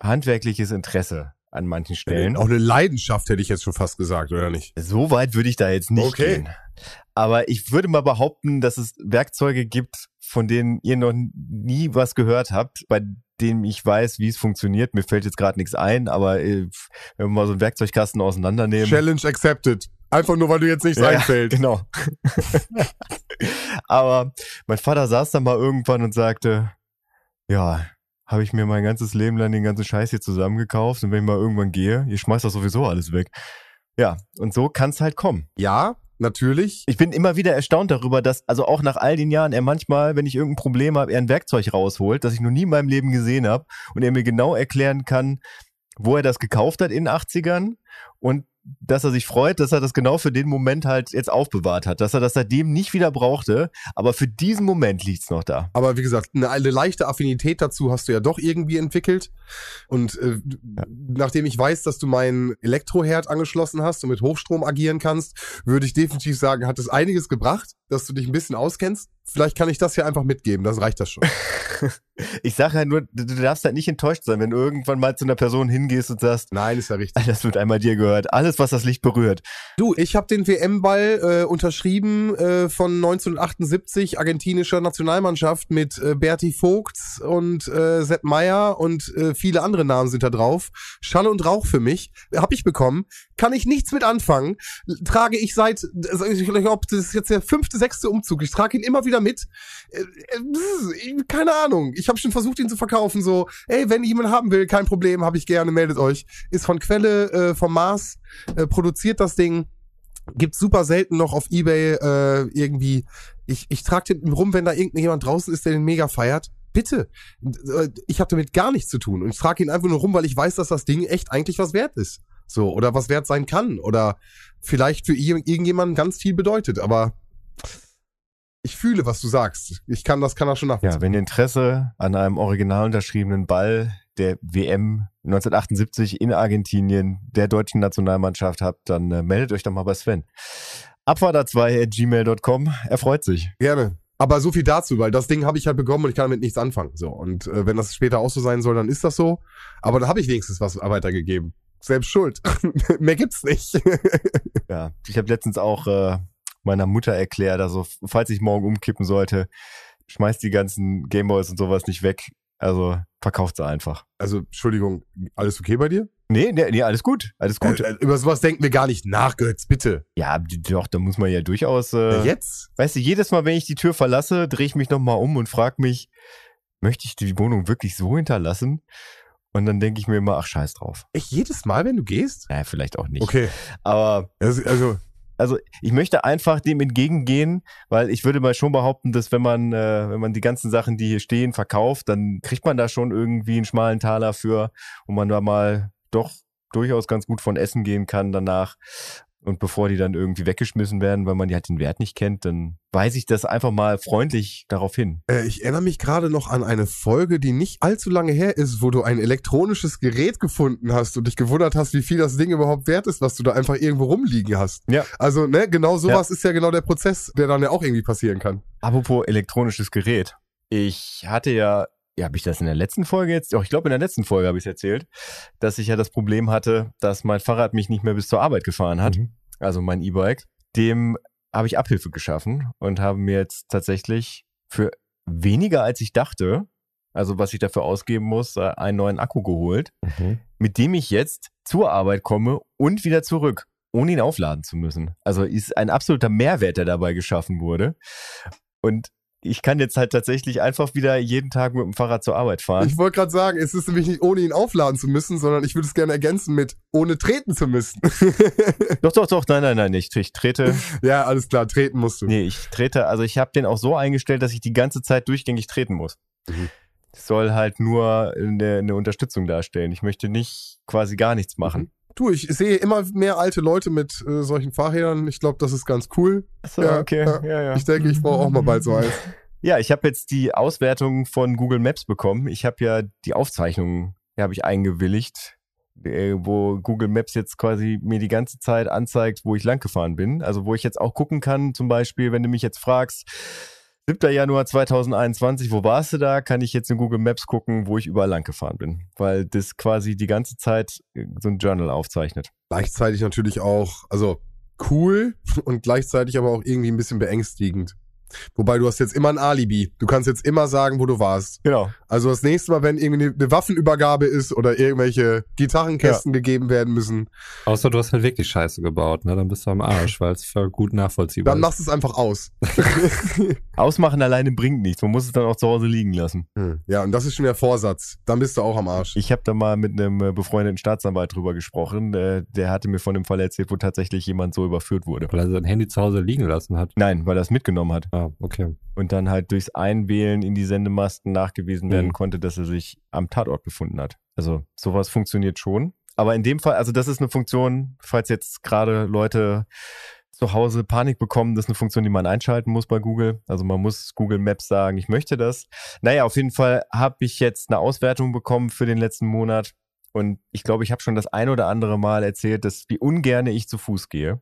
Speaker 3: handwerkliches Interesse an manchen Stellen.
Speaker 1: Auch eine Leidenschaft hätte ich jetzt schon fast gesagt, oder nicht?
Speaker 3: So weit würde ich da jetzt nicht
Speaker 1: Okay.
Speaker 3: gehen. Aber ich würde mal behaupten, dass es Werkzeuge gibt, von denen ihr noch nie was gehört habt, bei denen ich weiß, wie es funktioniert. Mir fällt jetzt gerade nichts ein, aber äh, wenn wir mal so einen Werkzeugkasten auseinandernehmen.
Speaker 1: Challenge accepted. Einfach nur, weil du jetzt nichts
Speaker 3: Ja,
Speaker 1: einfällt.
Speaker 3: Genau. Aber mein Vater saß dann mal irgendwann und sagte, ja, habe ich mir mein ganzes Leben lang den ganzen Scheiß hier zusammengekauft und wenn ich mal irgendwann gehe, ihr schmeißt das sowieso alles weg. Ja, und so kann's halt kommen.
Speaker 1: Ja, natürlich.
Speaker 3: Ich bin immer wieder erstaunt darüber, dass, also auch nach all den Jahren, er manchmal, wenn ich irgendein Problem habe, er ein Werkzeug rausholt, das ich noch nie in meinem Leben gesehen habe und er mir genau erklären kann, wo er das gekauft hat in den 80ern und dass er sich freut, dass er das genau für den Moment halt jetzt aufbewahrt hat, dass er das seitdem nicht wieder brauchte, aber für diesen Moment liegt's noch da.
Speaker 1: Aber wie gesagt, eine, eine leichte Affinität dazu hast du ja doch irgendwie entwickelt. Und äh, nachdem ich weiß, dass du meinen Elektroherd angeschlossen hast und mit Hochstrom agieren kannst, würde ich definitiv sagen, hat es einiges gebracht, dass du dich ein bisschen auskennst. Vielleicht kann ich das hier einfach mitgeben, das reicht das schon.
Speaker 3: Ich sage halt nur, du darfst halt nicht enttäuscht sein, wenn du irgendwann mal zu einer Person hingehst und sagst,
Speaker 1: Nein, ist ja richtig.
Speaker 3: das wird einmal dir gehört. Alles, was das Licht berührt.
Speaker 1: Du, ich habe den WM-Ball äh, unterschrieben äh, von 1978 argentinischer Nationalmannschaft mit äh, Berti Vogts und äh, Sepp Meyer und äh, viele andere Namen sind da drauf. Schall und Rauch für mich. Habe ich bekommen. Kann ich nichts mit anfangen. Trage ich seit, also ich glaube, das ist jetzt der fünfte, sechste Umzug. Ich trage ihn immer wieder mit. Äh, äh, keine Ahnung. Ich habe schon versucht, ihn zu verkaufen. So, ey, wenn jemand haben will, kein Problem, habe ich gerne, meldet euch. Ist von Quelle äh, vom Mars, äh, produziert das Ding gibt's super selten noch auf Ebay äh, irgendwie. Ich, ich trage den rum, wenn da irgendjemand draußen ist, der den mega feiert. Bitte. Äh, Ich habe damit gar nichts zu tun. Und ich trage ihn einfach nur rum, weil ich weiß, dass das Ding echt eigentlich was wert ist. So, oder was wert sein kann. Oder vielleicht für ir- irgendjemanden ganz viel bedeutet. Aber ich fühle, was du sagst. Ich kann das, kann das schon nachvollziehen.
Speaker 3: Ja, wenn ihr Interesse an einem original unterschriebenen Ball der WM 1978 in Argentinien der deutschen Nationalmannschaft habt, dann äh, meldet euch doch mal bei Sven. Abfahrt2.gmail.com, er freut sich.
Speaker 1: Gerne. Aber so viel dazu, weil das Ding habe ich halt bekommen und ich kann damit nichts anfangen. So und äh, wenn das später auch so sein soll, dann ist das so. Aber da habe ich wenigstens was weitergegeben. Selbst schuld. Mehr gibt's nicht.
Speaker 3: Ja, ich habe letztens auch äh, meiner Mutter erklärt, also falls ich morgen umkippen sollte, schmeißt die ganzen Gameboys und sowas nicht weg. Also verkauft sie einfach.
Speaker 1: also Entschuldigung, alles okay bei dir?
Speaker 3: Nee, nee, nee alles gut, alles gut.
Speaker 1: Äh, äh, über sowas denken wir gar nicht nach, Götz, bitte.
Speaker 3: ja, doch, da muss man ja durchaus. Äh,
Speaker 1: jetzt?
Speaker 3: Weißt du, jedes Mal, wenn ich die Tür verlasse, drehe ich mich nochmal um und frage mich, möchte ich die Wohnung wirklich so hinterlassen? Und dann denke ich mir immer, ach, scheiß drauf.
Speaker 1: Echt jedes Mal, wenn du gehst?
Speaker 3: Naja, vielleicht auch nicht.
Speaker 1: Okay.
Speaker 3: Aber
Speaker 1: Also, also
Speaker 3: also ich möchte einfach dem entgegengehen, weil ich würde mal schon behaupten, dass wenn man, äh, wenn man die ganzen Sachen, die hier stehen, verkauft, dann kriegt man da schon irgendwie einen schmalen Taler für, wo man da mal doch durchaus ganz gut von essen gehen kann danach. Und bevor die dann irgendwie weggeschmissen werden, weil man die halt den Wert nicht kennt, dann weise ich das einfach mal freundlich darauf hin.
Speaker 1: äh, ich erinnere mich gerade noch an eine Folge, die nicht allzu lange her ist, wo du ein elektronisches Gerät gefunden hast und dich gewundert hast, wie viel das Ding überhaupt wert ist, was du da einfach irgendwo rumliegen hast.
Speaker 3: Ja.
Speaker 1: Also, ne, genau sowas ist ja genau der Prozess, der dann ja auch irgendwie passieren kann.
Speaker 3: Apropos elektronisches Gerät. Ich hatte ja, ja, habe ich das in der letzten Folge jetzt? Doch, ich glaube, in der letzten Folge habe ich es erzählt, dass ich ja das Problem hatte, dass mein Fahrrad mich nicht mehr bis zur Arbeit gefahren hat.
Speaker 1: Mhm.
Speaker 3: Also mein E-Bike. Dem habe ich Abhilfe geschaffen und habe mir jetzt tatsächlich für weniger als ich dachte, also was ich dafür ausgeben muss, äh, einen neuen Akku geholt, mit dem ich jetzt zur Arbeit komme und wieder zurück, ohne ihn aufladen zu müssen. Also ist ein absoluter Mehrwert, der dabei geschaffen wurde. Und ich kann jetzt halt tatsächlich einfach wieder jeden Tag mit dem Fahrrad zur Arbeit fahren.
Speaker 1: Ich wollte gerade sagen, es ist nämlich nicht ohne ihn aufladen zu müssen, sondern ich würde es gerne ergänzen mit ohne treten zu müssen.
Speaker 3: doch, doch, doch, nein, nein, nein, ich, ich trete,
Speaker 1: ja, alles klar, treten musst du.
Speaker 3: nee, ich trete, also ich habe den auch so eingestellt, dass ich die ganze Zeit durchgängig treten muss.
Speaker 1: Mhm.
Speaker 3: Es soll halt nur eine, eine Unterstützung darstellen. Ich möchte nicht quasi gar nichts machen.
Speaker 1: Du, ich sehe immer mehr alte Leute mit äh, solchen Fahrrädern. Ich glaube, das ist ganz cool.
Speaker 3: Achso,
Speaker 1: Ja,
Speaker 3: okay.
Speaker 1: ja.
Speaker 3: Ja, ja.
Speaker 1: Ich denke, ich brauche auch mal bald so eins.
Speaker 3: Ja, ich habe jetzt die Auswertung von Google Maps bekommen. Ich habe ja die Aufzeichnungen, die habe ich eingewilligt, äh, wo Google Maps jetzt quasi mir die ganze Zeit anzeigt, wo ich lang gefahren bin. Also wo ich jetzt auch gucken kann, zum Beispiel, wenn du mich jetzt fragst, 7. Januar 2021, wo warst du da? Kann ich jetzt in Google Maps gucken, wo ich überall lang gefahren bin. Weil das quasi die ganze Zeit äh, so ein Journal aufzeichnet.
Speaker 1: Gleichzeitig natürlich auch, also cool und gleichzeitig aber auch irgendwie ein bisschen beängstigend. Wobei du hast jetzt immer ein Alibi. Du kannst jetzt immer sagen, wo du warst.
Speaker 3: Genau.
Speaker 1: Also das nächste Mal, wenn irgendwie eine Waffenübergabe ist oder irgendwelche Gitarrenkästen gegeben werden müssen,
Speaker 4: Außer du hast halt wirklich Scheiße gebaut, ne? Dann bist du am Arsch, weil es gut nachvollziehbar
Speaker 1: dann
Speaker 4: ist.
Speaker 1: machst du es einfach aus.
Speaker 3: Ausmachen alleine bringt nichts. Man muss es dann auch zu Hause liegen lassen.
Speaker 1: Hm. Ja, und das ist schon der Vorsatz. Dann bist du auch am Arsch.
Speaker 3: Ich habe da mal mit einem äh, befreundeten Staatsanwalt drüber gesprochen. Äh, Der hatte mir von dem Fall erzählt, wo tatsächlich jemand so überführt wurde.
Speaker 4: Weil er sein Handy zu Hause liegen lassen hat.
Speaker 3: Nein, weil er es mitgenommen hat
Speaker 4: Ah, okay.
Speaker 3: und dann halt durchs Einwählen in die Sendemasten nachgewiesen werden
Speaker 4: Mhm.
Speaker 3: konnte, dass er sich am Tatort befunden hat. Also sowas funktioniert schon. Aber in dem Fall, also das ist eine Funktion, falls jetzt gerade Leute zu Hause Panik bekommen, das ist eine Funktion, die man einschalten muss bei Google. Also man muss Google Maps sagen, ich möchte das. Naja, auf jeden Fall habe ich jetzt eine Auswertung bekommen für den letzten Monat. Und ich glaube, ich habe schon das ein oder andere Mal erzählt, dass wie ungerne ich zu Fuß gehe.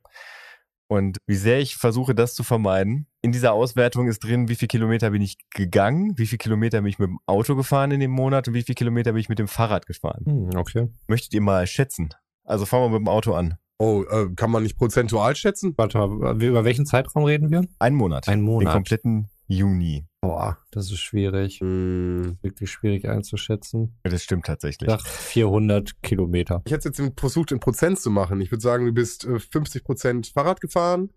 Speaker 3: Und wie sehr ich versuche, das zu vermeiden. In dieser Auswertung ist drin, wie viel Kilometer bin ich gegangen, wie viel Kilometer bin ich mit dem Auto gefahren in dem Monat und wie viel Kilometer bin ich mit dem Fahrrad gefahren.
Speaker 4: Hm, okay.
Speaker 3: Möchtet ihr mal schätzen? Also fangen wir mit dem Auto an.
Speaker 1: Oh, äh, kann man nicht prozentual schätzen?
Speaker 4: Warte mal, über welchen Zeitraum reden wir?
Speaker 3: Ein Monat.
Speaker 4: Ein
Speaker 3: Den
Speaker 4: Monat.
Speaker 3: kompletten Juni.
Speaker 4: Boah, das ist schwierig.
Speaker 1: Hm.
Speaker 4: Wirklich schwierig einzuschätzen.
Speaker 3: Das stimmt
Speaker 4: Ich
Speaker 3: tatsächlich.
Speaker 4: sag 400 Kilometer.
Speaker 1: Ich hätte jetzt in- versucht, in Prozent zu machen. Ich würde sagen, du bist äh, 50% Fahrrad gefahren,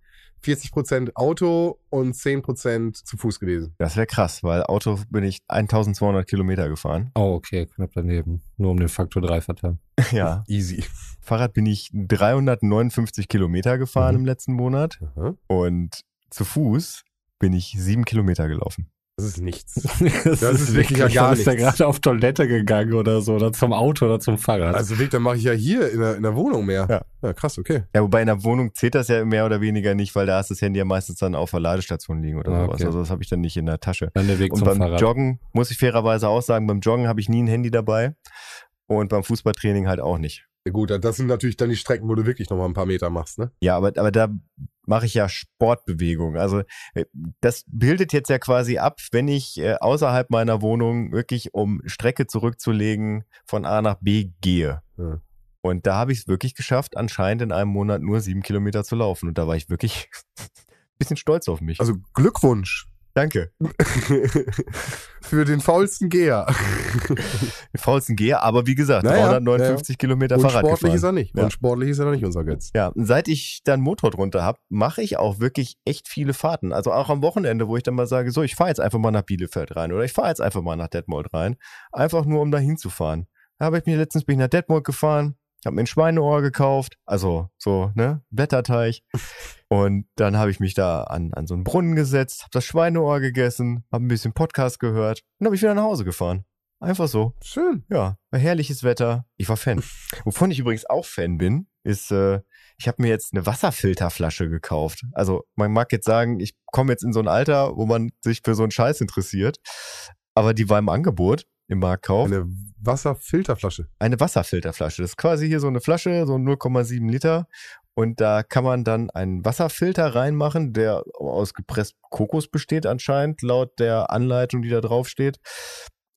Speaker 1: 40% Auto und 10% zu Fuß gewesen.
Speaker 3: Das wäre krass, weil Auto bin ich 1200 Kilometer gefahren.
Speaker 4: Oh, okay, knapp daneben. Nur um den Faktor 3 verteilen.
Speaker 3: Ja.
Speaker 1: Easy.
Speaker 3: Fahrrad bin ich 359 Kilometer gefahren
Speaker 4: Mhm.
Speaker 3: im letzten Monat
Speaker 1: Aha.
Speaker 3: und zu Fuß bin ich sieben Kilometer gelaufen.
Speaker 1: Das ist nichts.
Speaker 4: Das,
Speaker 1: ist wirklich ja gar
Speaker 4: Dann ist
Speaker 1: nichts.
Speaker 4: gerade auf Toilette gegangen oder so, oder zum Auto oder zum Fahrrad.
Speaker 1: Also Weg, dann mache ich ja hier in der, in der Wohnung mehr.
Speaker 3: Ja.
Speaker 1: ja. krass, okay.
Speaker 3: Ja, wobei in der Wohnung zählt das ja mehr oder weniger nicht, weil da hast das Handy ja meistens dann auf der Ladestation liegen oder
Speaker 4: Ah,
Speaker 3: sowas.
Speaker 4: okay.
Speaker 3: Also das habe ich dann nicht in der Tasche.
Speaker 4: Dann der Weg
Speaker 3: Und
Speaker 4: zum
Speaker 3: beim
Speaker 4: Fahrrad.
Speaker 3: Joggen muss ich fairerweise auch sagen, beim Joggen habe ich nie ein Handy dabei und beim Fußballtraining halt auch nicht.
Speaker 1: Ja, gut, das sind natürlich dann die Strecken, wo du wirklich noch mal ein paar Meter machst, ne?
Speaker 3: Ja, aber, aber da mache ich ja Sportbewegung. Also äh, das bildet jetzt ja quasi ab, wenn ich äh, außerhalb meiner Wohnung wirklich, um Strecke zurückzulegen, von A nach B gehe.
Speaker 1: Ja.
Speaker 3: Und da habe ich es wirklich geschafft, anscheinend in einem Monat nur sieben Kilometer zu laufen. Und da war ich wirklich bisschen stolz auf mich.
Speaker 1: Also Glückwunsch
Speaker 3: Danke.
Speaker 1: für den faulsten Geher.
Speaker 3: Den faulsten Geher, aber wie gesagt,
Speaker 1: Naja,
Speaker 3: 359 Kilometer
Speaker 1: Und
Speaker 3: Fahrrad
Speaker 1: sportlich ist er nicht.
Speaker 3: Ja.
Speaker 1: Und sportlich ist er noch nicht unser Götz.
Speaker 3: Ja, seit ich dann Motor drunter habe, mache ich auch wirklich echt viele Fahrten. Also auch am Wochenende, wo ich dann mal sage, so, ich fahre jetzt einfach mal nach Bielefeld rein oder ich fahre jetzt einfach mal nach Detmold rein. Einfach nur, um da hinzufahren. Da habe ich mir letztens bin ich nach Detmold gefahren, habe mir ein Schweineohr gekauft, also so, ne, Blätterteig. Und dann habe ich mich da an, an so einen Brunnen gesetzt, habe das Schweineohr gegessen, habe ein bisschen Podcast gehört und habe ich wieder nach Hause gefahren. Einfach so.
Speaker 1: Schön.
Speaker 3: Ja, herrliches Wetter. Ich war Fan. Wovon ich übrigens auch Fan bin, ist, äh, ich habe mir jetzt eine Wasserfilterflasche gekauft. Also man mag jetzt sagen, ich komme jetzt in so ein Alter, wo man sich für so einen Scheiß interessiert. Aber die war im Angebot, im Marktkauf. Eine,
Speaker 1: Eine Wasserfilterflasche.
Speaker 3: Wasserfilterflasche. Das ist quasi hier so eine Flasche, so 0,7 Liter. Und da kann man dann einen Wasserfilter reinmachen, der aus gepresstem Kokos besteht anscheinend, laut der Anleitung, die da drauf steht.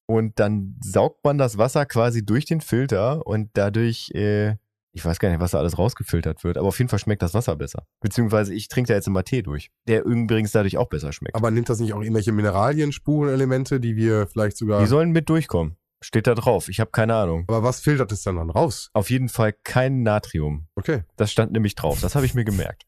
Speaker 3: Und dann saugt man das Wasser quasi durch den Filter und dadurch, äh, ich weiß gar nicht, was da alles rausgefiltert wird, aber auf jeden Fall schmeckt das Wasser besser. Beziehungsweise ich trinke da jetzt immer Tee durch, der übrigens dadurch auch besser schmeckt.
Speaker 1: Aber nimmt das nicht auch irgendwelche Mineralien, Spurenelemente, die wir vielleicht sogar.
Speaker 3: Die sollen mit durchkommen. Steht da drauf. Ich habe keine Ahnung.
Speaker 1: aber was filtert es dann dann raus?
Speaker 3: Auf jeden Fall kein Natrium.
Speaker 1: Okay.
Speaker 3: Das stand nämlich drauf. Das habe ich mir gemerkt.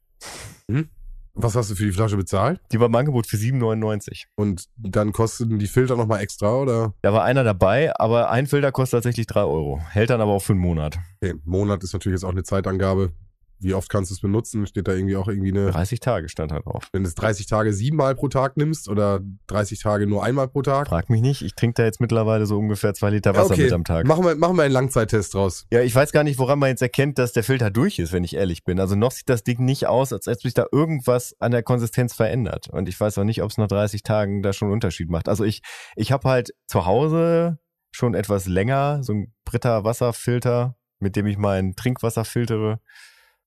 Speaker 1: Was hast du für die Flasche bezahlt?
Speaker 3: Die war im Angebot für 7,99.
Speaker 1: Und dann kosten die Filter nochmal extra, oder?
Speaker 3: Da war einer dabei, aber ein Filter kostet tatsächlich 3 Euro. Hält dann aber auch für einen Monat.
Speaker 1: Okay, Monat ist natürlich jetzt auch eine Zeitangabe. Wie oft kannst du es benutzen? Steht da irgendwie auch irgendwie eine,
Speaker 3: 30 Tage stand da drauf.
Speaker 1: wenn du es 30 Tage siebenmal pro Tag nimmst oder 30 Tage nur einmal pro Tag?
Speaker 3: Frag mich nicht, ich trinke da jetzt mittlerweile so ungefähr zwei Liter Wasser
Speaker 1: okay,
Speaker 3: mit am Tag.
Speaker 1: Machen wir, machen wir einen Langzeittest draus.
Speaker 3: Ja, ich weiß gar nicht, woran man jetzt erkennt, dass der Filter durch ist, wenn ich ehrlich bin. Also noch sieht das Ding nicht aus, als hätte sich da irgendwas an der Konsistenz verändert. Und ich weiß auch nicht, ob es nach 30 Tagen da schon einen Unterschied macht. Also ich, ich habe halt zu Hause schon etwas länger so ein Britta Wasserfilter, mit dem ich mein Trinkwasser filtere.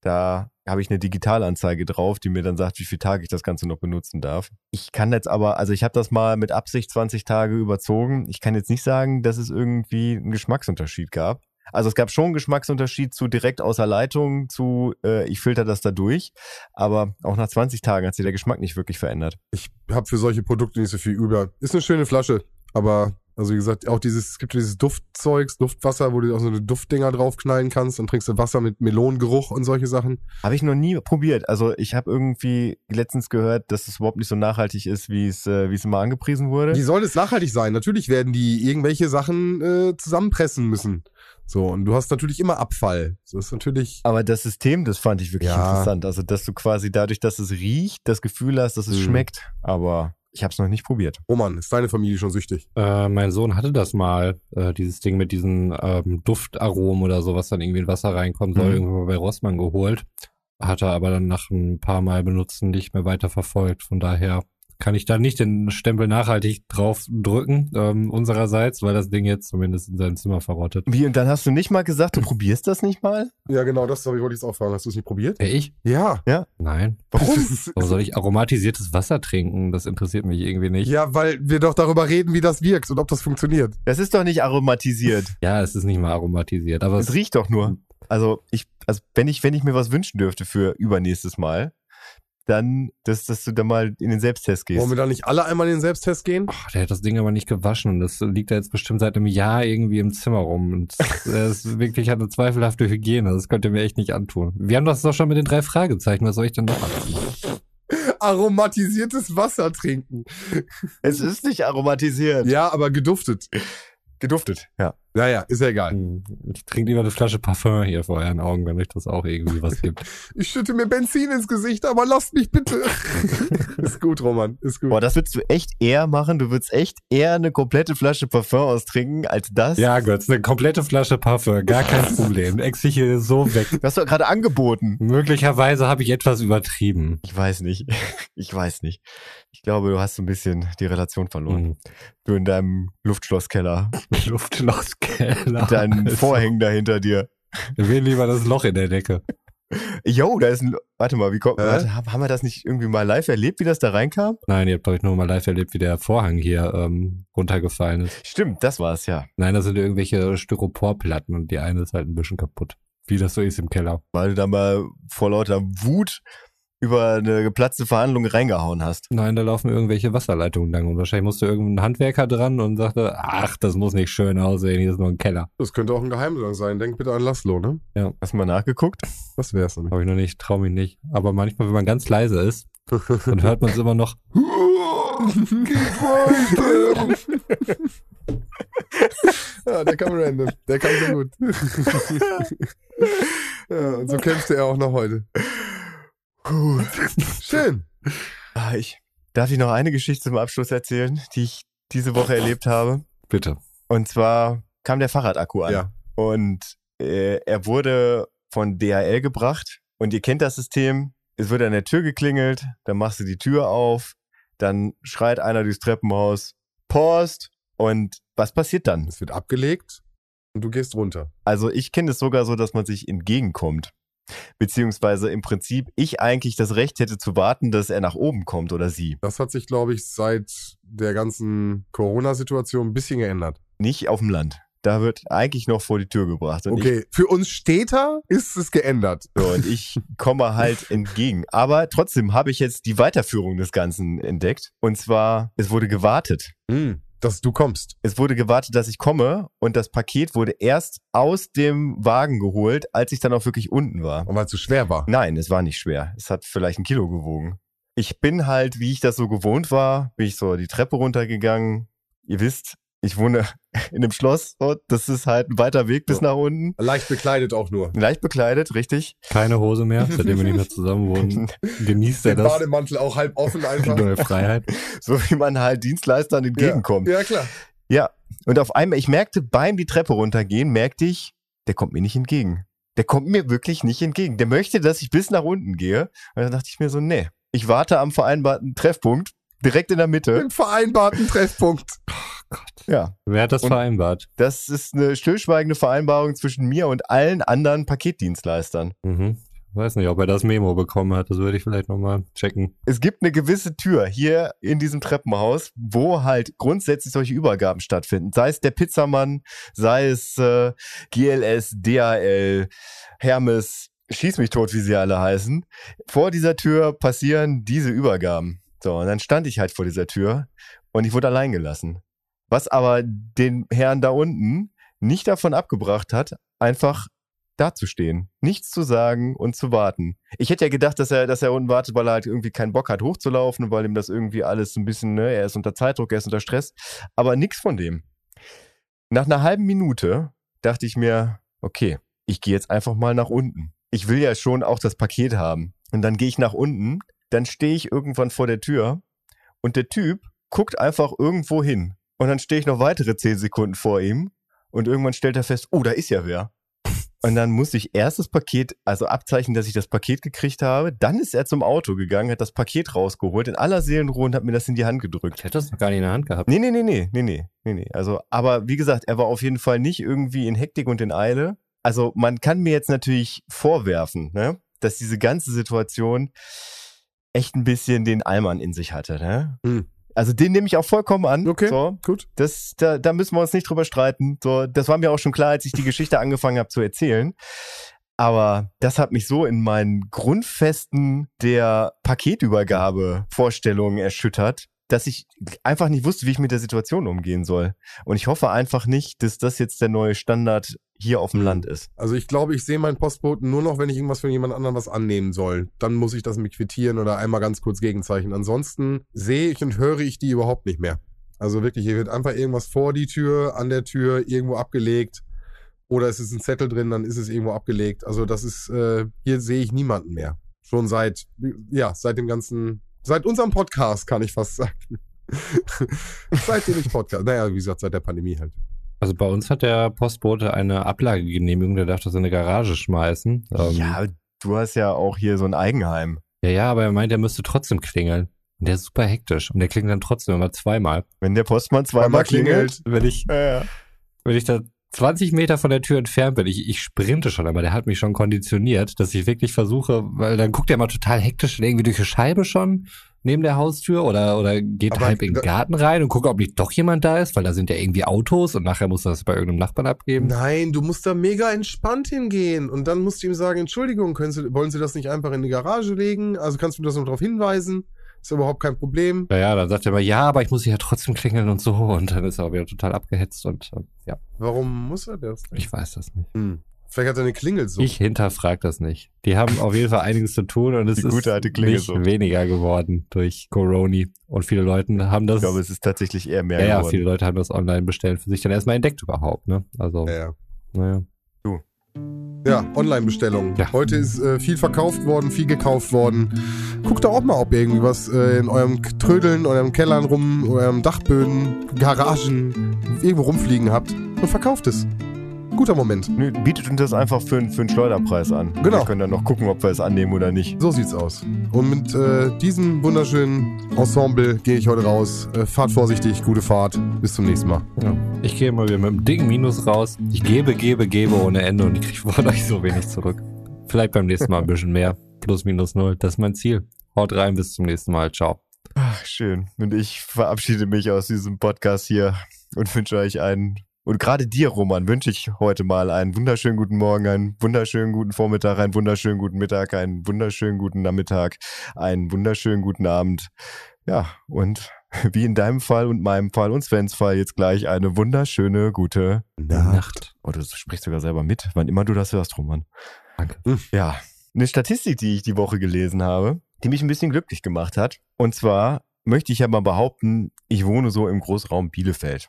Speaker 3: Da habe ich eine Digitalanzeige drauf, die mir dann sagt, wie viele Tage ich das Ganze noch benutzen darf. Ich kann jetzt aber, also ich habe das mal mit Absicht 20 Tage überzogen. Ich kann jetzt nicht sagen, dass es irgendwie einen Geschmacksunterschied gab. Also es gab schon einen Geschmacksunterschied zu direkt außer Leitung zu äh, ich filter das da durch, aber auch nach 20 Tagen hat sich der Geschmack nicht wirklich verändert.
Speaker 1: Ich habe für solche Produkte nicht so viel über. Ist eine schöne Flasche, aber also wie gesagt, auch dieses, es gibt dieses Duftzeugs, Duftwasser, wo du auch so eine Duftdinger draufknallen kannst, dann trinkst du Wasser mit Melonengeruch und solche Sachen.
Speaker 3: Habe ich noch nie probiert. Also ich habe irgendwie letztens gehört, dass es überhaupt nicht so nachhaltig ist, wie es äh, wie es immer angepriesen wurde.
Speaker 1: Wie soll es nachhaltig sein? Natürlich werden die irgendwelche Sachen äh, zusammenpressen müssen. So, und du hast natürlich immer Abfall. So ist natürlich.
Speaker 3: Aber das System, das fand ich wirklich
Speaker 1: Ja.
Speaker 3: interessant. Also, dass du quasi dadurch, dass es riecht, das Gefühl hast, dass es
Speaker 1: Mhm.
Speaker 3: schmeckt. Aber ich habe es noch nicht probiert.
Speaker 1: Roman, ist deine Familie schon süchtig?
Speaker 4: Äh, mein Sohn hatte das mal, äh, dieses Ding mit diesen ähm, Duftaromen oder so, was dann irgendwie in Wasser reinkommen soll,
Speaker 3: Mhm.
Speaker 4: irgendwann mal bei Rossmann geholt. Hat er aber dann nach ein paar Mal benutzen nicht mehr weiter verfolgt. Von daher kann ich da nicht den Stempel nachhaltig drauf drücken, ähm, unsererseits, weil das Ding jetzt zumindest in seinem Zimmer verrottet.
Speaker 3: Wie, und dann hast du nicht mal gesagt, du probierst das nicht mal?
Speaker 1: Ja, genau, das wollte ich jetzt auch fragen. Hast du es nicht probiert?
Speaker 4: Wer ich?
Speaker 1: Ja.
Speaker 4: Nein.
Speaker 3: Warum?
Speaker 4: Warum soll ich aromatisiertes Wasser trinken? Das interessiert mich irgendwie nicht.
Speaker 1: ja, weil wir doch darüber reden, wie das wirkt und ob das funktioniert.
Speaker 3: Das ist doch nicht aromatisiert.
Speaker 4: Ja, es ist nicht mal aromatisiert, aber
Speaker 3: Es
Speaker 4: es,
Speaker 3: riecht doch nur. Also ich, also wenn ich, wenn ich mir was wünschen dürfte für übernächstes Mal, dann, dass, dass du da mal in den Selbsttest gehst.
Speaker 1: Wollen wir da nicht alle einmal in den Selbsttest gehen?
Speaker 4: Oh, der hat das Ding aber nicht gewaschen und das liegt da jetzt bestimmt seit einem Jahr irgendwie im Zimmer rum und er ist wirklich hat eine zweifelhafte Hygiene. Das könnt ihr mir echt nicht antun. Wir haben das doch schon mit den drei Fragezeichen. Was soll ich denn noch antun?
Speaker 1: Aromatisiertes Wasser trinken.
Speaker 3: Es ist nicht aromatisiert.
Speaker 1: Ja, aber geduftet.
Speaker 3: Geduftet, ja.
Speaker 1: Naja, ist ja egal.
Speaker 4: Hm, Ich trinke lieber eine Flasche Parfum hier vor euren Augen, wenn euch das auch irgendwie was gibt.
Speaker 1: Ich schütte mir Benzin ins Gesicht, aber lasst mich bitte. ist gut, Roman, ist gut.
Speaker 3: Boah, das würdest du echt eher machen. Du würdest echt eher eine komplette Flasche Parfum austrinken, als das.
Speaker 4: Ja, Götz, eine komplette Flasche Parfum, gar kein Problem. Ex ich hier so weg.
Speaker 3: Das hast du gerade angeboten.
Speaker 4: Möglicherweise habe ich etwas übertrieben.
Speaker 3: Ich weiß nicht. Ich weiß nicht. Ich glaube, du hast so ein bisschen die Relation verloren.
Speaker 4: Hm.
Speaker 3: Du in deinem Luftschlosskeller.
Speaker 4: Luftschlosskeller.
Speaker 3: Mit deinen
Speaker 4: Also,
Speaker 3: Vorhängen dahinter dir.
Speaker 4: Wir lieber das Loch in der Decke.
Speaker 3: Jo, da ist ein. Warte mal, wie kommt.
Speaker 1: Hä?
Speaker 3: Warte, haben wir das nicht irgendwie mal live erlebt, wie das da reinkam?
Speaker 4: Nein, ihr habt euch nur mal live erlebt, wie der Vorhang hier ähm, runtergefallen ist.
Speaker 3: Stimmt, das war's ja.
Speaker 4: Nein, das sind irgendwelche Styroporplatten und die eine ist halt ein bisschen kaputt. Wie das so ist im Keller.
Speaker 3: Weil du da mal vor lauter Wut über eine geplatzte Verhandlung reingehauen hast.
Speaker 4: Nein, da laufen irgendwelche Wasserleitungen lang und wahrscheinlich musste irgendein Handwerker dran und sagte, ach, das muss nicht schön aussehen, hier ist nur ein Keller.
Speaker 1: Das könnte auch ein Geheimgang sein. Denk bitte an Laszlo, ne?
Speaker 3: Hast du mal nachgeguckt?
Speaker 1: Das wär's nämlich.
Speaker 4: Habe ich noch nicht, trau mich nicht. Aber manchmal, wenn man ganz leise ist, dann hört man es immer noch.
Speaker 1: ja, der kam random. Der kam sehr gut. ja, und so kämpfte er auch noch heute.
Speaker 3: Gut.
Speaker 1: Schön.
Speaker 3: Ah, ich, darf ich noch eine Geschichte zum Abschluss erzählen, die ich diese Woche erlebt habe?
Speaker 4: Bitte.
Speaker 3: Und zwar kam der Fahrradakku an.
Speaker 1: Ja.
Speaker 3: Und äh, er wurde von DHL gebracht. Und ihr kennt das System. Es wird an der Tür geklingelt, dann machst du die Tür auf, dann schreit einer durchs Treppenhaus, Post. Und was passiert dann?
Speaker 1: Es wird abgelegt und du gehst runter.
Speaker 3: Also ich kenne es sogar so, dass man sich entgegenkommt. Beziehungsweise im Prinzip ich eigentlich das Recht hätte zu warten, dass er nach oben kommt oder sie.
Speaker 1: Das hat sich, glaube ich, seit der ganzen Corona-Situation ein bisschen geändert.
Speaker 3: Nicht auf dem Land. Da wird eigentlich noch vor die Tür gebracht. Und
Speaker 1: Okay, für uns Städter ist es geändert.
Speaker 3: so, und ich komme halt entgegen. Aber trotzdem habe ich jetzt die Weiterführung des Ganzen entdeckt. Und zwar, es wurde gewartet.
Speaker 1: Hm, dass du kommst.
Speaker 3: Es wurde gewartet, dass ich komme und das Paket wurde erst aus dem Wagen geholt, als ich dann auch wirklich unten war.
Speaker 1: Und weil es zu schwer war.
Speaker 3: Nein, es war nicht schwer. Es hat vielleicht ein Kilo gewogen. Ich bin halt, wie ich das so gewohnt war, bin ich so die Treppe runtergegangen. Ihr wisst, ich wohne in einem Schloss, so, das ist halt ein weiter Weg bis
Speaker 1: So.
Speaker 3: nach unten.
Speaker 1: Leicht bekleidet auch nur.
Speaker 3: Leicht bekleidet, richtig.
Speaker 4: Keine Hose mehr, seitdem wir nicht mehr zusammen wohnen. Genießt er
Speaker 1: Den
Speaker 4: das?
Speaker 1: Bademantel auch halb offen
Speaker 4: Die
Speaker 1: einfach.
Speaker 4: neue Freiheit.
Speaker 3: So wie man halt Dienstleistern entgegenkommt.
Speaker 1: Ja, klar.
Speaker 3: Ja, und auf einmal, ich merkte beim die Treppe runtergehen, merkte ich, der kommt mir nicht entgegen. Der kommt mir wirklich nicht entgegen. Der möchte, dass ich bis nach unten gehe. Und dann dachte ich mir so, nee, ich warte am vereinbarten Treffpunkt, direkt in der Mitte.
Speaker 1: Im vereinbarten Treffpunkt.
Speaker 3: Ja,
Speaker 4: Wer hat das
Speaker 3: Und-
Speaker 4: vereinbart?
Speaker 3: das ist eine stillschweigende Vereinbarung zwischen mir und allen anderen Paketdienstleistern.
Speaker 4: Mhm. Weiß nicht, ob er das Memo bekommen hat. Das würde ich vielleicht nochmal checken.
Speaker 3: Es gibt eine gewisse Tür hier in diesem Treppenhaus, wo halt grundsätzlich solche Übergaben stattfinden. Sei es der Pizzamann, sei es äh, GLS, DHL, Hermes, schieß mich tot, wie sie alle heißen. Vor dieser Tür passieren diese Übergaben. So, und dann stand ich halt vor dieser Tür und ich wurde allein gelassen. Was aber den Herrn da unten nicht davon abgebracht hat, einfach dazustehen, nichts zu sagen und zu warten. Ich hätte ja gedacht, dass er, dass er unten wartet, weil er halt irgendwie keinen Bock hat, hochzulaufen, weil ihm das irgendwie alles ein bisschen, ne, er ist unter Zeitdruck, er ist unter Stress, aber nichts von dem. Nach einer halben Minute dachte ich mir, okay, ich gehe jetzt einfach mal nach unten. Ich will ja schon auch das Paket haben. Und dann gehe ich nach unten, dann stehe ich irgendwann vor der Tür und der Typ guckt einfach irgendwo hin. Und dann stehe ich noch weitere zehn Sekunden vor ihm und irgendwann stellt er fest, oh, da ist ja wer. Und dann musste ich erst das Paket, also abzeichnen, dass ich das Paket gekriegt habe. Dann ist er zum Auto gegangen, hat das Paket rausgeholt, in aller Seelenruhe und hat mir das in die Hand gedrückt.
Speaker 4: Ich hätte das noch gar nicht in der Hand gehabt.
Speaker 3: Nee, nee, nee, nee, nee, nee, nee, nee. Also, aber wie gesagt, er war auf jeden Fall nicht irgendwie in Hektik und in Eile. Also, man kann mir jetzt natürlich vorwerfen, ne, dass diese ganze Situation echt ein bisschen den Allmann in sich hatte, ne?
Speaker 1: Hm.
Speaker 3: Also, den nehme ich auch vollkommen an.
Speaker 1: Okay.
Speaker 3: So.
Speaker 1: Gut.
Speaker 3: Das, da, da müssen wir uns nicht drüber streiten. So, das war mir auch schon klar, als ich die Geschichte angefangen habe zu erzählen. Aber das hat mich so in meinen Grundfesten der Paketübergabe-Vorstellungen erschüttert, dass ich einfach nicht wusste, wie ich mit der Situation umgehen soll. Und ich hoffe einfach nicht, dass das jetzt der neue Standard hier auf dem Land ist.
Speaker 1: Also ich glaube, ich sehe meinen Postboten nur noch, wenn ich irgendwas von jemand anderem was annehmen soll. Dann muss ich das mit quittieren oder einmal ganz kurz gegenzeichnen. Ansonsten sehe ich und höre ich die überhaupt nicht mehr. Also wirklich, hier wird einfach irgendwas vor die Tür, an der Tür, irgendwo abgelegt. Oder es ist ein Zettel drin, dann ist es irgendwo abgelegt. Also das ist, äh, hier sehe ich niemanden mehr. Schon seit, ja, seit dem ganzen, seit unserem Podcast kann ich fast sagen. Seitdem ich Podcast, naja, wie gesagt, seit der Pandemie halt.
Speaker 4: Also bei uns hat der Postbote eine Ablagegenehmigung, der darf das in eine Garage schmeißen. Ähm,
Speaker 3: ja, du hast ja auch hier so ein Eigenheim.
Speaker 4: ja, ja, aber er meint, er müsste trotzdem klingeln. Und der ist super hektisch. Und der klingelt dann trotzdem immer zweimal.
Speaker 3: Wenn der Postmann zweimal klingelt.
Speaker 4: Wenn ich,
Speaker 3: Ja, ja.
Speaker 4: wenn ich da 20 Meter von der Tür entfernt bin, ich, ich sprinte schon, aber der hat mich schon konditioniert, dass ich wirklich versuche, weil dann guckt er mal total hektisch irgendwie durch die Scheibe schon neben der Haustür oder, oder geht
Speaker 1: Aber
Speaker 4: halb in den Garten rein und guckt, ob nicht doch jemand da ist, weil da sind ja irgendwie Autos und nachher muss er das bei irgendeinem Nachbarn abgeben.
Speaker 1: Nein, du musst da mega entspannt hingehen und dann musst du ihm sagen, Entschuldigung, können Sie, wollen Sie das nicht einfach in die Garage legen? Also kannst du das noch darauf hinweisen? Ist überhaupt kein Problem.
Speaker 4: Ja, ja, dann sagt er immer, ja, aber ich muss hier ja trotzdem klingeln und so und dann ist er auch wieder total abgehetzt und ja,
Speaker 1: Warum muss er das? denn?
Speaker 4: ich weiß das nicht.
Speaker 1: Hm. Vielleicht hat er eine Klingel so.
Speaker 4: Ich hinterfrag das nicht. Die haben auf jeden Fall einiges zu tun und es
Speaker 3: Die
Speaker 4: ist
Speaker 3: gute alte
Speaker 4: nicht weniger geworden durch Corona. Und viele Leute haben das,
Speaker 3: Ich glaube, es ist tatsächlich eher mehr
Speaker 4: ja, ja,
Speaker 3: geworden.
Speaker 4: viele Leute haben das Online-Bestellen für sich dann erstmal entdeckt überhaupt, ne? Also,
Speaker 1: ja, ja.
Speaker 4: naja.
Speaker 1: Ja Online-Bestellungen.
Speaker 4: Ja.
Speaker 1: Heute ist äh, viel verkauft worden, viel gekauft worden. Guckt da auch mal, ob ihr irgendwie was äh, in eurem Trödeln, eurem Kellern rum, eurem Dachböden, Garagen, irgendwo rumfliegen habt und verkauft es. Guter Moment.
Speaker 3: Nö, bietet uns das einfach für, einen- für einen Schleuderpreis an.
Speaker 1: Genau.
Speaker 3: Wir können dann noch gucken, ob wir es annehmen oder nicht.
Speaker 1: So sieht's aus. Und mit äh, diesem wunderschönen Ensemble gehe ich heute raus. Äh, fahrt vorsichtig, gute Fahrt. Bis zum nächsten Mal.
Speaker 4: Ja. Ich gehe mal wieder mit einem dicken Minus raus. Ich gebe, gebe, gebe ohne Ende und ich kriege von euch so wenig zurück. Vielleicht beim nächsten Mal ein bisschen mehr. Plus, minus null. Das ist mein Ziel. Haut rein, bis zum nächsten Mal. Ciao.
Speaker 3: Ach, schön. Und ich verabschiede mich aus diesem Podcast hier und wünsche euch einen, und gerade dir, Roman, wünsche ich heute mal einen wunderschönen guten Morgen, einen wunderschönen guten Vormittag, einen wunderschönen guten Mittag, einen wunderschönen guten Nachmittag, einen wunderschönen guten Abend. Ja, und wie in deinem Fall und meinem Fall und Svens Fall jetzt gleich eine wunderschöne gute
Speaker 4: Nacht.
Speaker 3: Oh, du sprichst sogar selber mit, wann immer du das hörst, Roman.
Speaker 4: Danke.
Speaker 3: Ja, eine Statistik, die ich die Woche gelesen habe, die mich ein bisschen glücklich gemacht hat. Und zwar möchte ich ja mal behaupten, ich wohne so im Großraum Bielefeld.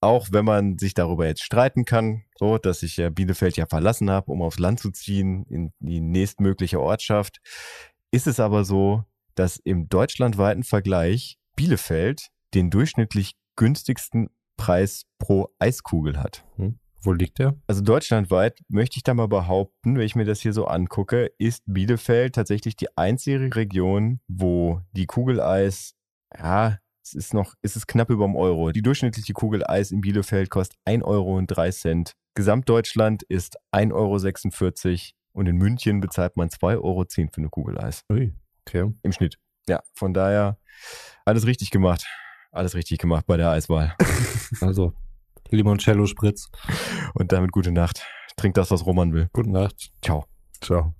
Speaker 3: Auch wenn man sich darüber jetzt streiten kann, so dass ich ja Bielefeld ja verlassen habe, um aufs Land zu ziehen, in die nächstmögliche Ortschaft, ist es aber so, dass im deutschlandweiten Vergleich Bielefeld den durchschnittlich günstigsten Preis pro Eiskugel hat.
Speaker 4: Hm. Wo liegt der?
Speaker 3: Also deutschlandweit möchte ich da mal behaupten, wenn ich mir das hier so angucke, ist Bielefeld tatsächlich die einzige Region, wo die Kugeleis, ja, es ist noch, es ist knapp über dem Euro. Die durchschnittliche Kugel Eis in Bielefeld kostet 1 Euro und 3 Cent. Gesamtdeutschland ist 1,46 Euro und in München bezahlt man 2,10 Euro für eine Kugel Eis.
Speaker 4: Ui, okay.
Speaker 3: Im Schnitt. Ja, von daher alles richtig gemacht. Alles richtig gemacht bei der Eiswahl.
Speaker 4: Also, Limoncello Spritz.
Speaker 3: Und damit gute Nacht. Trink das, was Roman will.
Speaker 4: Gute Nacht.
Speaker 3: Ciao.
Speaker 1: Ciao.